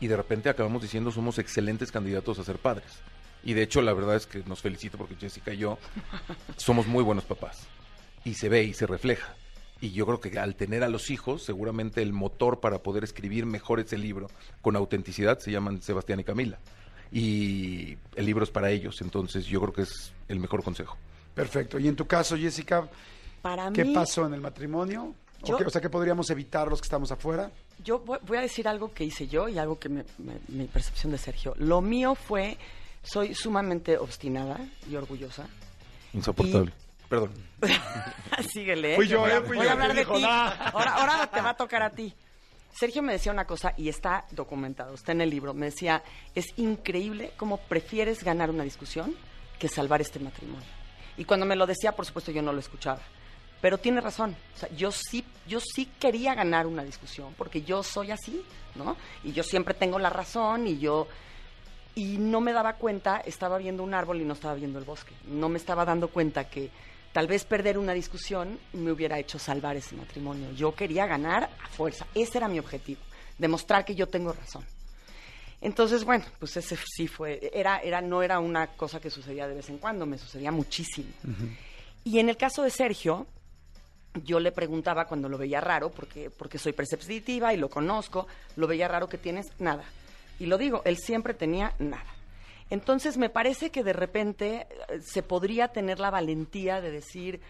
Y de repente acabamos diciendo somos excelentes candidatos a ser padres. Y de hecho la verdad es que nos felicito porque Jessica y yo somos muy buenos papás. Y se ve y se refleja. Y yo creo que al tener a los hijos, seguramente el motor para poder escribir mejor ese libro con autenticidad se llaman Sebastián y Camila. Y el libro es para ellos, entonces yo creo que es el mejor consejo. Perfecto. Y en tu caso, Jessica, Para ¿qué mí, pasó en el matrimonio? ¿O, Yo- qué- o sea, ¿qué podríamos evitar los que estamos afuera? yo voy voy a decir algo que hice yo y algo que me- me- mi percepción de Sergio. Lo mío fue, soy sumamente obstinada y orgullosa. Insoportable. Perdón. (laughs) Síguele. Fui que yo, voy a, eh, fui voy yo, a hablar de ti. Ahora, ahora te va a tocar a ti. Sergio me decía una cosa y está documentado, está en el libro. Me decía, es increíble cómo prefieres ganar una discusión que salvar este matrimonio. Y cuando me lo decía, por supuesto, yo no lo escuchaba. Pero tiene razón. O sea, yo sí, yo sí quería ganar una discusión porque yo soy así, ¿no? Y yo siempre tengo la razón y yo y no me daba cuenta, estaba viendo un árbol y no estaba viendo el bosque. No me estaba dando cuenta que tal vez perder una discusión me hubiera hecho salvar ese matrimonio. Yo quería ganar a fuerza, ese era mi objetivo, demostrar que yo tengo razón. Entonces, bueno, pues ese sí fue, era, era, no era una cosa que sucedía de vez en cuando, me sucedía muchísimo. Y en el caso de Sergio, yo le preguntaba cuando lo veía raro, porque, porque soy perceptiva y lo conozco, lo veía raro que tienes nada. Y lo digo, él siempre tenía nada. Entonces me parece que de repente eh, se podría tener la valentía de decir,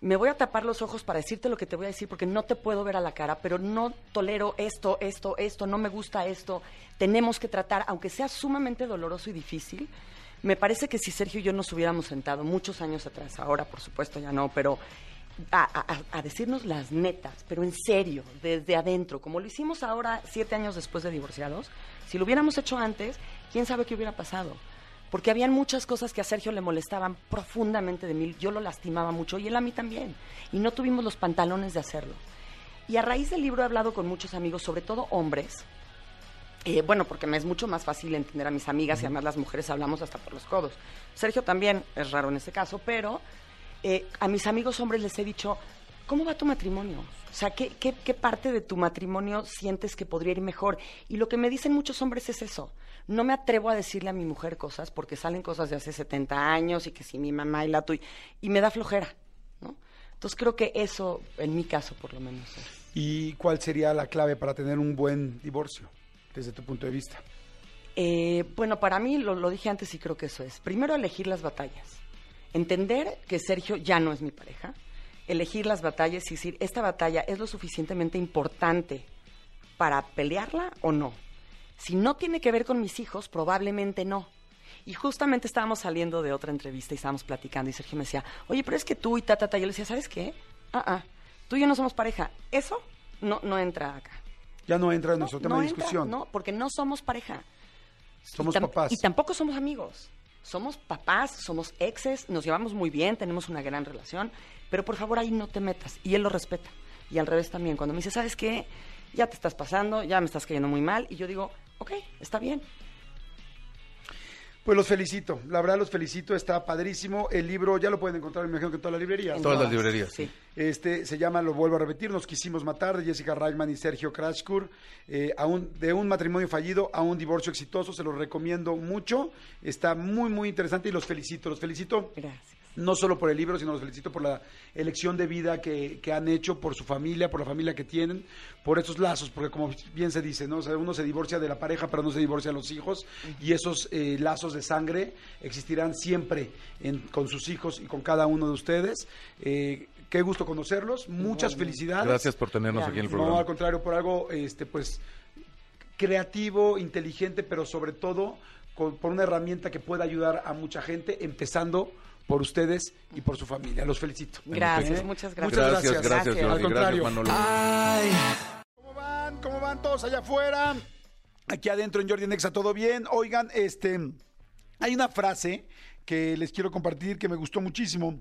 me voy a tapar los ojos para decirte lo que te voy a decir porque no te puedo ver a la cara, pero no tolero esto, esto, esto, no me gusta esto. Tenemos que tratar, aunque sea sumamente doloroso y difícil, me parece que si Sergio y yo nos hubiéramos sentado muchos años atrás, ahora por supuesto ya no, pero a, a- a decirnos las netas, pero en serio, desde adentro, como lo hicimos ahora siete años después de divorciados, si lo hubiéramos hecho antes, quién sabe qué hubiera pasado. Porque habían muchas cosas que a Sergio le molestaban profundamente de mí, yo lo lastimaba mucho y él a mí también, y no tuvimos los pantalones de hacerlo. Y a raíz del libro he hablado con muchos amigos, sobre todo hombres, eh, bueno, porque me es mucho más fácil entender a mis amigas y además las mujeres hablamos hasta por los codos. Sergio también es raro en este caso, pero eh, a mis amigos hombres les he dicho, ¿cómo va tu matrimonio? O sea, ¿qué, qué, qué parte de tu matrimonio sientes que podría ir mejor? Y lo que me dicen muchos hombres es eso. No me atrevo a decirle a mi mujer cosas porque salen cosas de hace 70 años y que si mi mamá y la tuya, y me da flojera, ¿no? Entonces creo que eso, en mi caso por lo menos, es. ¿Y cuál sería la clave para tener un buen divorcio, desde tu punto de vista? Eh, bueno, para mí, lo, lo dije antes y creo que eso es. Primero, elegir las batallas. Entender que Sergio ya no es mi pareja. Elegir las batallas y decir, esta batalla es lo suficientemente importante para pelearla o no. Si no tiene que ver con mis hijos, probablemente no. Y justamente estábamos saliendo de otra entrevista y estábamos platicando y Sergio me decía, oye, pero es que tú y ta, ta, ta. Yo le decía, ¿sabes qué? Ah, ah, tú y yo no somos pareja. Eso no, no entra acá. Ya no entra en No, nuestro tema no de entra, discusión. no, porque no somos pareja. Somos Y papás. Y tampoco somos amigos. Somos papás, somos exes, nos llevamos muy bien, tenemos una gran relación, pero por favor ahí no te metas. Y él lo respeta. Y al revés también. Cuando me dice, ¿sabes qué? Ya te estás pasando, ya me estás cayendo muy mal. Y yo digo, ok, está bien. Pues los felicito, la verdad los felicito, está padrísimo. El libro ya lo pueden encontrar, me imagino que en todas las librerías. En Todas las librerías, Sí. Este se llama, lo vuelvo a repetir, Nos quisimos matar, de Jessica Reitman y Sergio Krachkur. Eh, a un- de un matrimonio fallido a un divorcio exitoso, se los recomiendo mucho. Está muy, muy interesante y los felicito. Los felicito Gracias. No solo por el libro, sino los felicito por la elección de vida que, que han hecho, por su familia, por la familia que tienen, por esos lazos, porque como bien se dice, ¿no? O sea, uno se divorcia de la pareja, pero no se divorcia de los hijos, y esos eh, lazos de sangre existirán siempre en- con sus hijos y con cada uno de ustedes. Eh, qué gusto conocerlos, muchas felicidades. Gracias por tenernos aquí en el Gracias. No, al programa. contrario, por algo, este, pues creativo, inteligente, pero sobre todo con- por una herramienta que pueda ayudar a mucha gente, empezando por ustedes y por su familia. Los felicito. Gracias, ¿Eh? muchas gracias. Muchas Gracias, gracias. gracias, Gracias. Jordi. Al contrario. Gracias, Manolo. ¿Cómo van? ¿Cómo van todos allá afuera? Aquí adentro en Jordi Nexa, ¿todo bien? Oigan, este, hay una frase que les quiero compartir que me gustó muchísimo.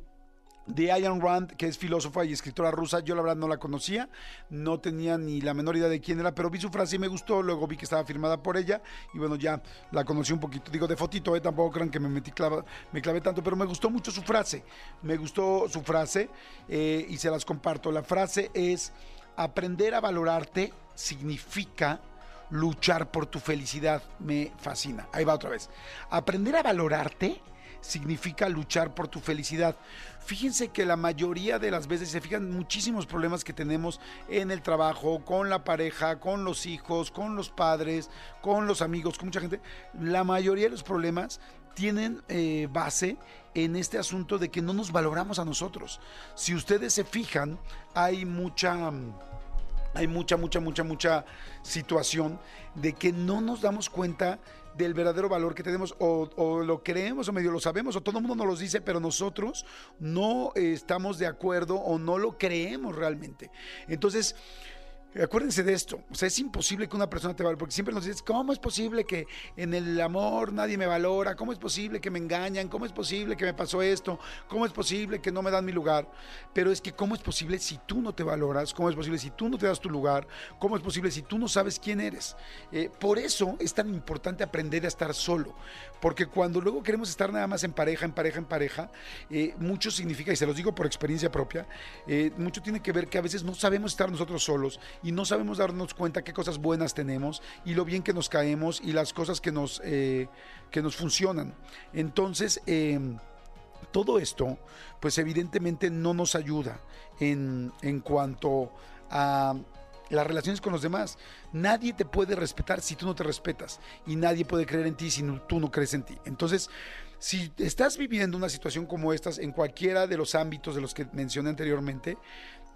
De Ayn Rand, que es filósofa y escritora rusa, yo la verdad no la conocía, no tenía ni la menor idea de quién era, pero vi su frase y me gustó, luego vi que estaba firmada por ella y bueno, ya la conocí un poquito, digo de fotito, eh, tampoco crean que me metí clava, me clavé tanto, pero me gustó mucho su frase, me gustó su frase eh, y se las comparto. La frase es, aprender a valorarte significa luchar por tu felicidad. Me fascina. Ahí va otra vez. Aprender a valorarte significa luchar por tu felicidad. Fíjense que la mayoría de las veces se fijan muchísimos problemas que tenemos en el trabajo, con la pareja, con los hijos, con los padres, con los amigos, con mucha gente. La mayoría de los problemas tienen eh, base en este asunto de que no nos valoramos a nosotros. Si ustedes se fijan, hay mucha... mm, hay mucha, mucha, mucha, mucha situación de que no nos damos cuenta del verdadero valor que tenemos o, lo creemos o medio lo sabemos o todo el mundo nos lo dice, pero nosotros no estamos de acuerdo o no lo creemos realmente. Entonces, Acuérdense de esto, o sea, es imposible que una persona te valore, porque siempre nos dices, ¿cómo es posible que en el amor nadie me valora? ¿Cómo es posible que me engañan? ¿Cómo es posible que me pasó esto? ¿Cómo es posible que no me dan mi lugar? Pero es que, ¿cómo es posible si tú no te valoras? ¿Cómo es posible si tú no te das tu lugar? ¿Cómo es posible si tú no sabes quién eres? Eh, por eso es tan importante aprender a estar solo, porque cuando luego queremos estar nada más en pareja, en pareja, en pareja, eh, mucho significa, y se los digo por experiencia propia, eh, mucho tiene que ver que a veces no sabemos estar nosotros solos no sabemos darnos cuenta qué cosas buenas tenemos y lo bien que nos caemos y las cosas que nos, eh, que nos funcionan. Entonces, eh, todo esto, pues evidentemente no nos ayuda en, en cuanto a las relaciones con los demás. Nadie te puede respetar si tú no te respetas y nadie puede creer en ti si no- tú no crees en ti. Entonces, si estás viviendo una situación como estas en cualquiera de los ámbitos de los que mencioné anteriormente,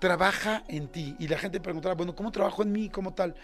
trabaja en ti. Y la gente preguntará, bueno, ¿cómo trabajo en mí como tal?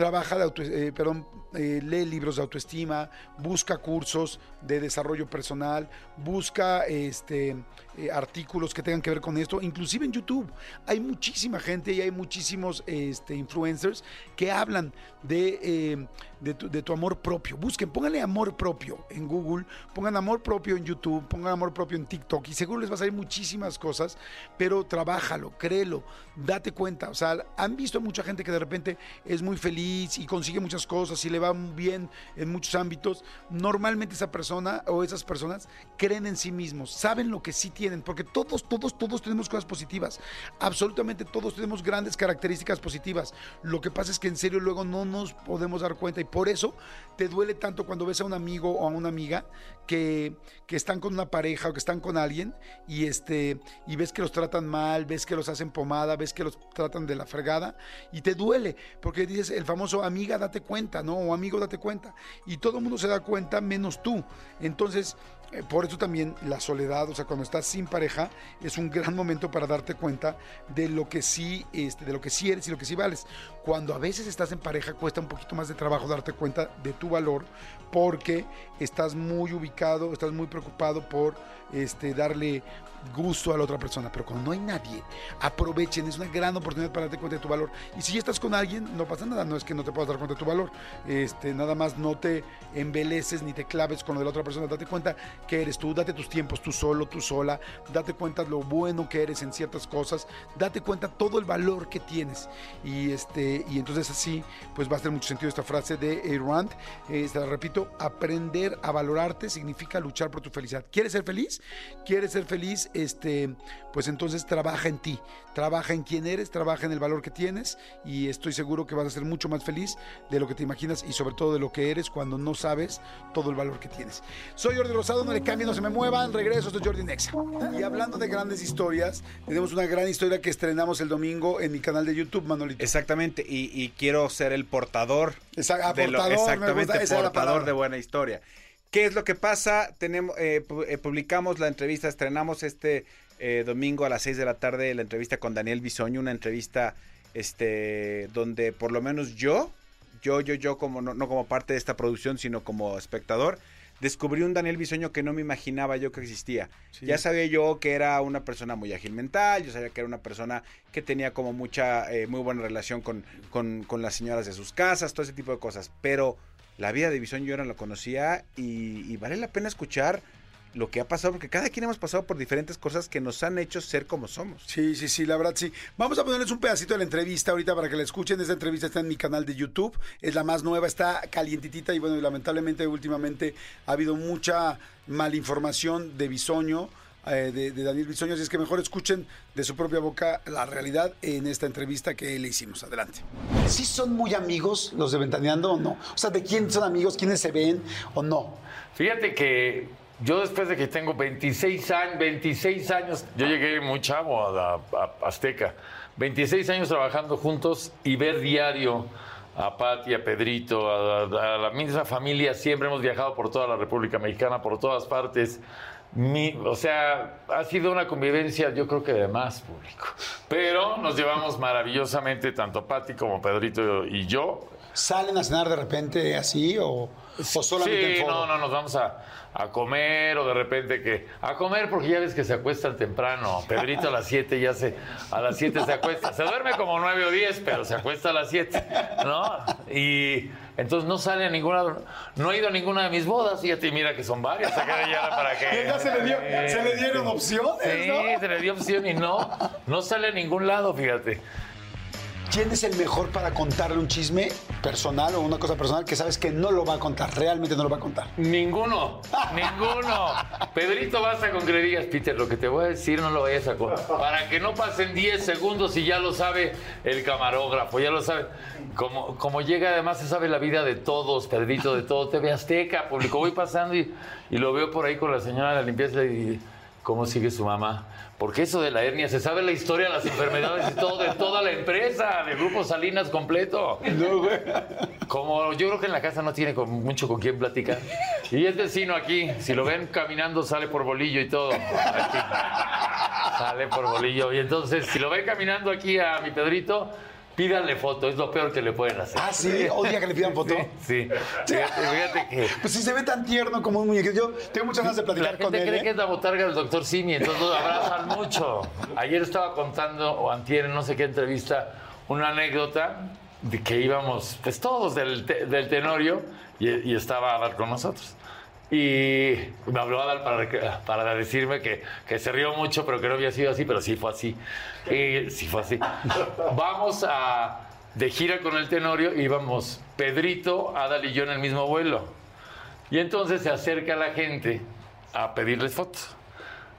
Trabaja, de auto- eh, perdón, eh, lee libros de autoestima, busca cursos de desarrollo personal, busca este, eh, artículos que tengan que ver con esto, inclusive en YouTube. Hay muchísima gente y hay muchísimos este, influencers que hablan de, de, tu, de tu amor propio. Busquen, pónganle amor propio en Google, pongan amor propio en YouTube, pongan amor propio en TikTok y seguro les va a salir muchísimas cosas, pero trabájalo, créelo, date cuenta. O sea, han visto mucha gente que de repente es muy feliz y consigue muchas cosas y le va bien en muchos ámbitos. Normalmente esa persona o esas personas creen en sí mismos, saben lo que sí tienen, porque todos, todos, todos tenemos cosas positivas. Absolutamente todos tenemos grandes características positivas. Lo que pasa es que en serio luego no nos podemos dar cuenta y por eso te duele tanto cuando ves a un amigo o a una amiga que, que están con una pareja o que están con alguien y este y ves que los tratan mal, ves que los hacen pomada, ves que los tratan de la fregada y te duele porque dices el famoso amiga date cuenta, ¿no? O amigo date cuenta y todo el mundo se da cuenta menos tú. Entonces eh, por eso también la soledad, o sea, cuando estás sin pareja, es un gran momento para darte cuenta de lo que sí, este, de lo que sí eres y lo que sí vales. Cuando a veces estás en pareja, cuesta un poquito más de trabajo darte cuenta de tu valor, porque estás muy ubicado, estás muy preocupado por este, darle gusto a la otra persona. Pero cuando no hay nadie, aprovechen, es una gran oportunidad para darte cuenta de tu valor. Y si ya estás con alguien, no pasa nada, no es que no te puedas dar cuenta de tu valor. Este, nada más no te embeleces ni te claves con lo de la otra persona. Date cuenta que eres tú, date tus tiempos tú solo, tú sola, date cuenta lo bueno que eres en ciertas cosas, date cuenta todo el valor que tienes. Y este, entonces así, pues va a tener mucho sentido esta frase de Rand. Eh, te la repito, aprender a valorarte significa luchar por tu felicidad. ¿Quieres ser feliz? ¿Quieres ser feliz? Este, pues entonces trabaja en ti, trabaja en quién eres, trabaja en el valor que tienes y estoy seguro que vas a ser mucho más feliz de lo que te imaginas y sobre todo de lo que eres cuando no sabes todo el valor que tienes. Soy Jordi Rosado, no le cambien, no se me muevan, regreso, estoy Jordi Nexa. Y hablando de grandes historias, tenemos una gran historia que estrenamos el domingo en mi canal de YouTube, Manolito. Exactamente, y, y quiero ser el portador. Esa- ah, de lo- portador, exactamente, es portador de buena historia. ¿Qué es lo que pasa? Tenemos, eh, eh, publicamos la entrevista, estrenamos este eh, domingo a las 6 de la tarde la entrevista con Daniel Bisoño, una entrevista este, donde por lo menos yo, yo, yo, yo, como no, no como parte de esta producción, sino como espectador, descubrí un Daniel Bisoño que no me imaginaba yo que existía. Sí. Ya sabía yo que era una persona muy ágil mental, yo sabía que era una persona que tenía como mucha, eh, muy buena relación con, con, con las señoras de sus casas, todo ese tipo de cosas. Pero la vida de Bisoño yo no lo conocía y, vale la pena escuchar lo que ha pasado, porque cada quien hemos pasado por diferentes cosas que nos han hecho ser como somos. Sí, sí, sí, la verdad sí. Vamos a ponerles un pedacito de la entrevista ahorita para que la escuchen. Esta entrevista está en mi canal de YouTube. Es la más nueva, está calientitita y bueno, lamentablemente últimamente ha habido mucha malinformación de Bisoño. Eh, de, de Daniel Bisoño, así es que mejor escuchen de su propia boca la realidad en esta entrevista que le hicimos. Adelante. ¿Sí son muy amigos los de Ventaneando o no? O sea, ¿de quién son amigos? ¿Quiénes se ven o no? Fíjate que yo después de que tengo 26 años, 26 años, yo llegué muy chavo a, a- a Azteca, 26 años trabajando juntos y ver diario a Pati, a Pedrito, a, a- a la misma familia, siempre hemos viajado por toda la República Mexicana, por todas partes. Mi- o sea, ha sido una convivencia, yo creo que de más público. Pero nos llevamos maravillosamente, tanto Pati como Pedrito y yo. ¿Salen a cenar de repente así o, o solamente Sí, en no, no, nos vamos a, a comer o de repente que... A comer porque ya ves que se acuestan temprano. Pedrito a las 7 ya se... A las 7 se acuesta. Se duerme como 9 o 10, pero se acuesta a las 7, ¿no? Y entonces no sale a ninguna... No he ido a ninguna de mis bodas. Fíjate, y mira que son varias. Acá ya para que... (laughs) Ya se le dio- se le dieron opciones, Sí, ¿no? se le dio opción y no. No sale a ningún lado, fíjate. ¿Quién es el mejor para contarle un chisme personal o una cosa personal que sabes que no lo va a contar? Realmente no lo va a contar. Ninguno, (laughs) ninguno. Pedrito, basta con que le digas, Peter, lo que te voy a decir no lo vayas a co- Para que no pasen 10 segundos y ya lo sabe el camarógrafo, ya lo sabe. Como, como llega, además se sabe la vida de todos, Pedrito, de todo TV Azteca, público. Voy pasando y, y lo veo por ahí con la señora de la limpieza y ¿cómo sigue su mamá? Porque eso de la hernia, se sabe la historia de las enfermedades y todo de toda la empresa, de Grupo Salinas completo. Como yo creo que en la casa no tiene con- mucho con quién platicar. Y es vecino aquí. Si lo ven caminando, sale por bolillo y todo. Aquí. Sale por bolillo. Y entonces, si lo ven caminando aquí a mi Pedrito, pídanle foto. Es lo peor que le pueden hacer. Ah, sí, odia que le pidan foto. (laughs) Sí. Fíjate, fíjate que. Pues si se ve tan tierno como un muñequito. Yo tengo muchas ganas de La platicar con gente él. cree ¿eh? que es la botarga del doctor Simi, entonces lo abrazan mucho. Ayer estaba contando, o antier, en no sé qué entrevista, una anécdota de que íbamos, pues todos del, del Tenorio, y, y estaba Adal con nosotros. Y me habló Adal para, para decirme que, que se rió mucho, pero que no había sido así, pero sí fue así. Y sí fue así. Vamos a, de gira con el Tenorio, íbamos Pedrito, Adal y yo en el mismo vuelo. Y entonces se acerca la gente a pedirles fotos,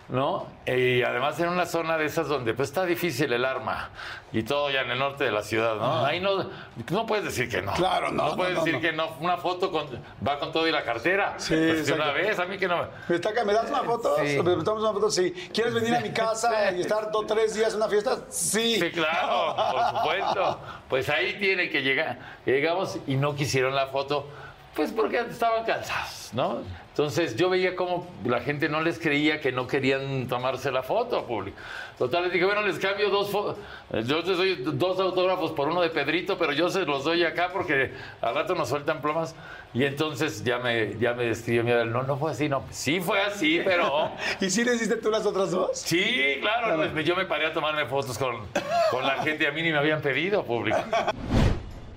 ¿no? Y además en una zona de esas donde pues está difícil el arma y todo ya en el norte de la ciudad, ¿no? Ahí no, no puedes decir que no. Claro, no, No puedes no, decir no. que no. Una foto con, va con todo y la cartera. Sí, Pues de una vez, a mí que no me... Está- ¿me das una foto? Sí. ¿Me damos una foto? Sí. ¿Quieres venir a mi casa (laughs) y estar dos, tres días en una fiesta? Sí. Sí, claro, por supuesto. Pues ahí tiene que llegar. Llegamos y no quisieron la foto, pues porque estaban cansados, ¿no? Entonces yo veía como la gente no les creía que no querían tomarse la foto público. Total, les dije, bueno, les cambio dos fotos. Yo les doy dos autógrafos por uno de Pedrito, pero yo se los doy acá porque al rato nos sueltan plomas. Y entonces ya me, ya me describió mi Adel, no, no fue así, no. Sí fue así, pero... (laughs) ¿Y si le hiciste tú las otras dos? Sí, claro, pues, yo me paré a tomarme fotos con, con la gente, a mí ni me habían pedido público.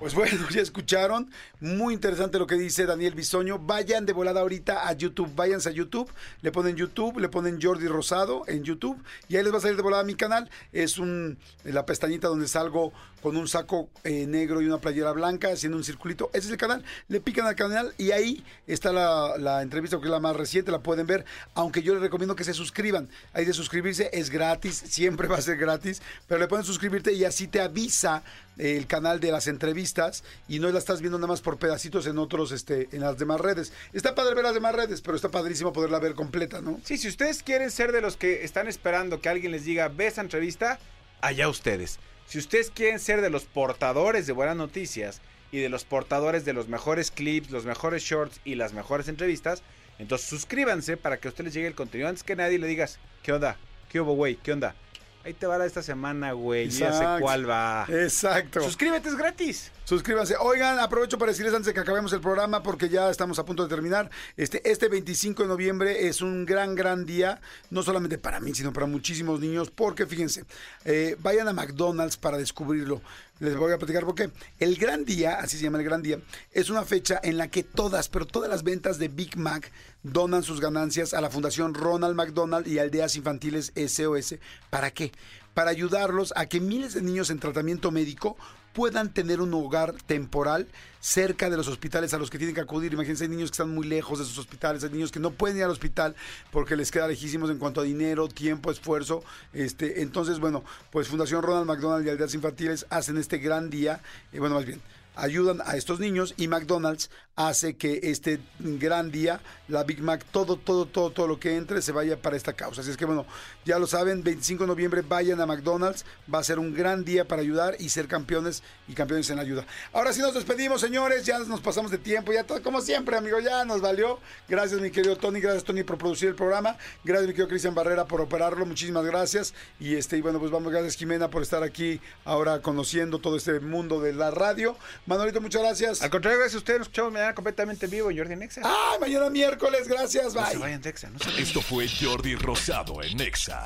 Pues bueno, (laughs) ya escucharon. Muy interesante lo que dice Daniel Bisoño. Vayan de volada ahorita a YouTube. Váyanse a YouTube. Le ponen YouTube, le ponen Jordi Rosado en YouTube. Y ahí les va a salir de volada mi canal. Es un la pestañita donde salgo con un saco eh, negro y una playera blanca haciendo un circulito. Ese es el canal. Le pican al canal y ahí está la, la entrevista que es la más reciente. La pueden ver. Aunque yo les recomiendo que se suscriban. Ahí de suscribirse es gratis. (laughs) Siempre va a ser gratis. Pero le pueden suscribirte y así te avisa el canal de las entrevistas y no la estás viendo nada más por pedacitos en otros, este, en las demás redes. Está padre ver las demás redes, pero está padrísimo poderla ver completa, ¿no? Sí, si ustedes quieren ser de los que están esperando que alguien les diga, ve esa entrevista, allá ustedes. Si ustedes quieren ser de los portadores de buenas noticias y de los portadores de los mejores clips, los mejores shorts y las mejores entrevistas, entonces suscríbanse para que a ustedes les llegue el contenido antes que nadie le digas, ¿qué onda? ¿Qué hubo, güey? ¿Qué onda? Ahí te va la de esta semana, güey. Ya sé cuál va. Exacto. Suscríbete, es gratis. Suscríbanse. Oigan, aprovecho para decirles antes de que acabemos el programa, porque ya estamos a punto de terminar. Este, este 25 de noviembre es un gran, gran día, no solamente para mí, sino para muchísimos niños, porque fíjense, eh, vayan a McDonald's para descubrirlo. Les voy a platicar por qué. El gran día, así se llama el gran día, es una fecha en la que todas, pero todas las ventas de Big Mac donan sus ganancias a la Fundación Ronald McDonald y Aldeas Infantiles SOS. ¿Para qué? Para ayudarlos a que miles de niños en tratamiento médico puedan tener un hogar temporal cerca de los hospitales a los que tienen que acudir. Imagínense, hay niños que están muy lejos de sus hospitales, hay niños que no pueden ir al hospital porque les queda lejísimos en cuanto a dinero, tiempo, esfuerzo. Este, entonces, bueno, pues Fundación Ronald McDonald y Aldeas Infantiles hacen este gran día, y bueno, más bien, ayudan a estos niños y McDonald's hace que este gran día, la Big Mac, todo, todo, todo, todo lo que entre se vaya para esta causa. Así es que bueno, ya lo saben, 25 de noviembre vayan a McDonald's, va a ser un gran día para ayudar y ser campeones y campeones en ayuda. Ahora sí nos despedimos, señores, ya nos pasamos de tiempo, ya todo, como siempre, amigo, ya nos valió. Gracias, mi querido Tony, gracias, Tony, por producir el programa. Gracias, mi querido Cristian Barrera, por operarlo, muchísimas gracias. Y este, y bueno, pues vamos, gracias, Jimena, por estar aquí ahora conociendo todo este mundo de la radio. Manolito, muchas gracias. Al contrario, gracias a ustedes. Nos escuchamos mañana completamente en vivo en Jordi Nexa. ¡Ah! Mañana miércoles, gracias, No se bye. vayan, Nexa. No se vayan. Esto fue Jordi Rosado en Nexa.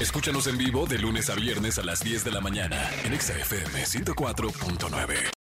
Escúchanos en vivo de lunes a viernes a las 10 de la mañana en Nexa FM 104.9.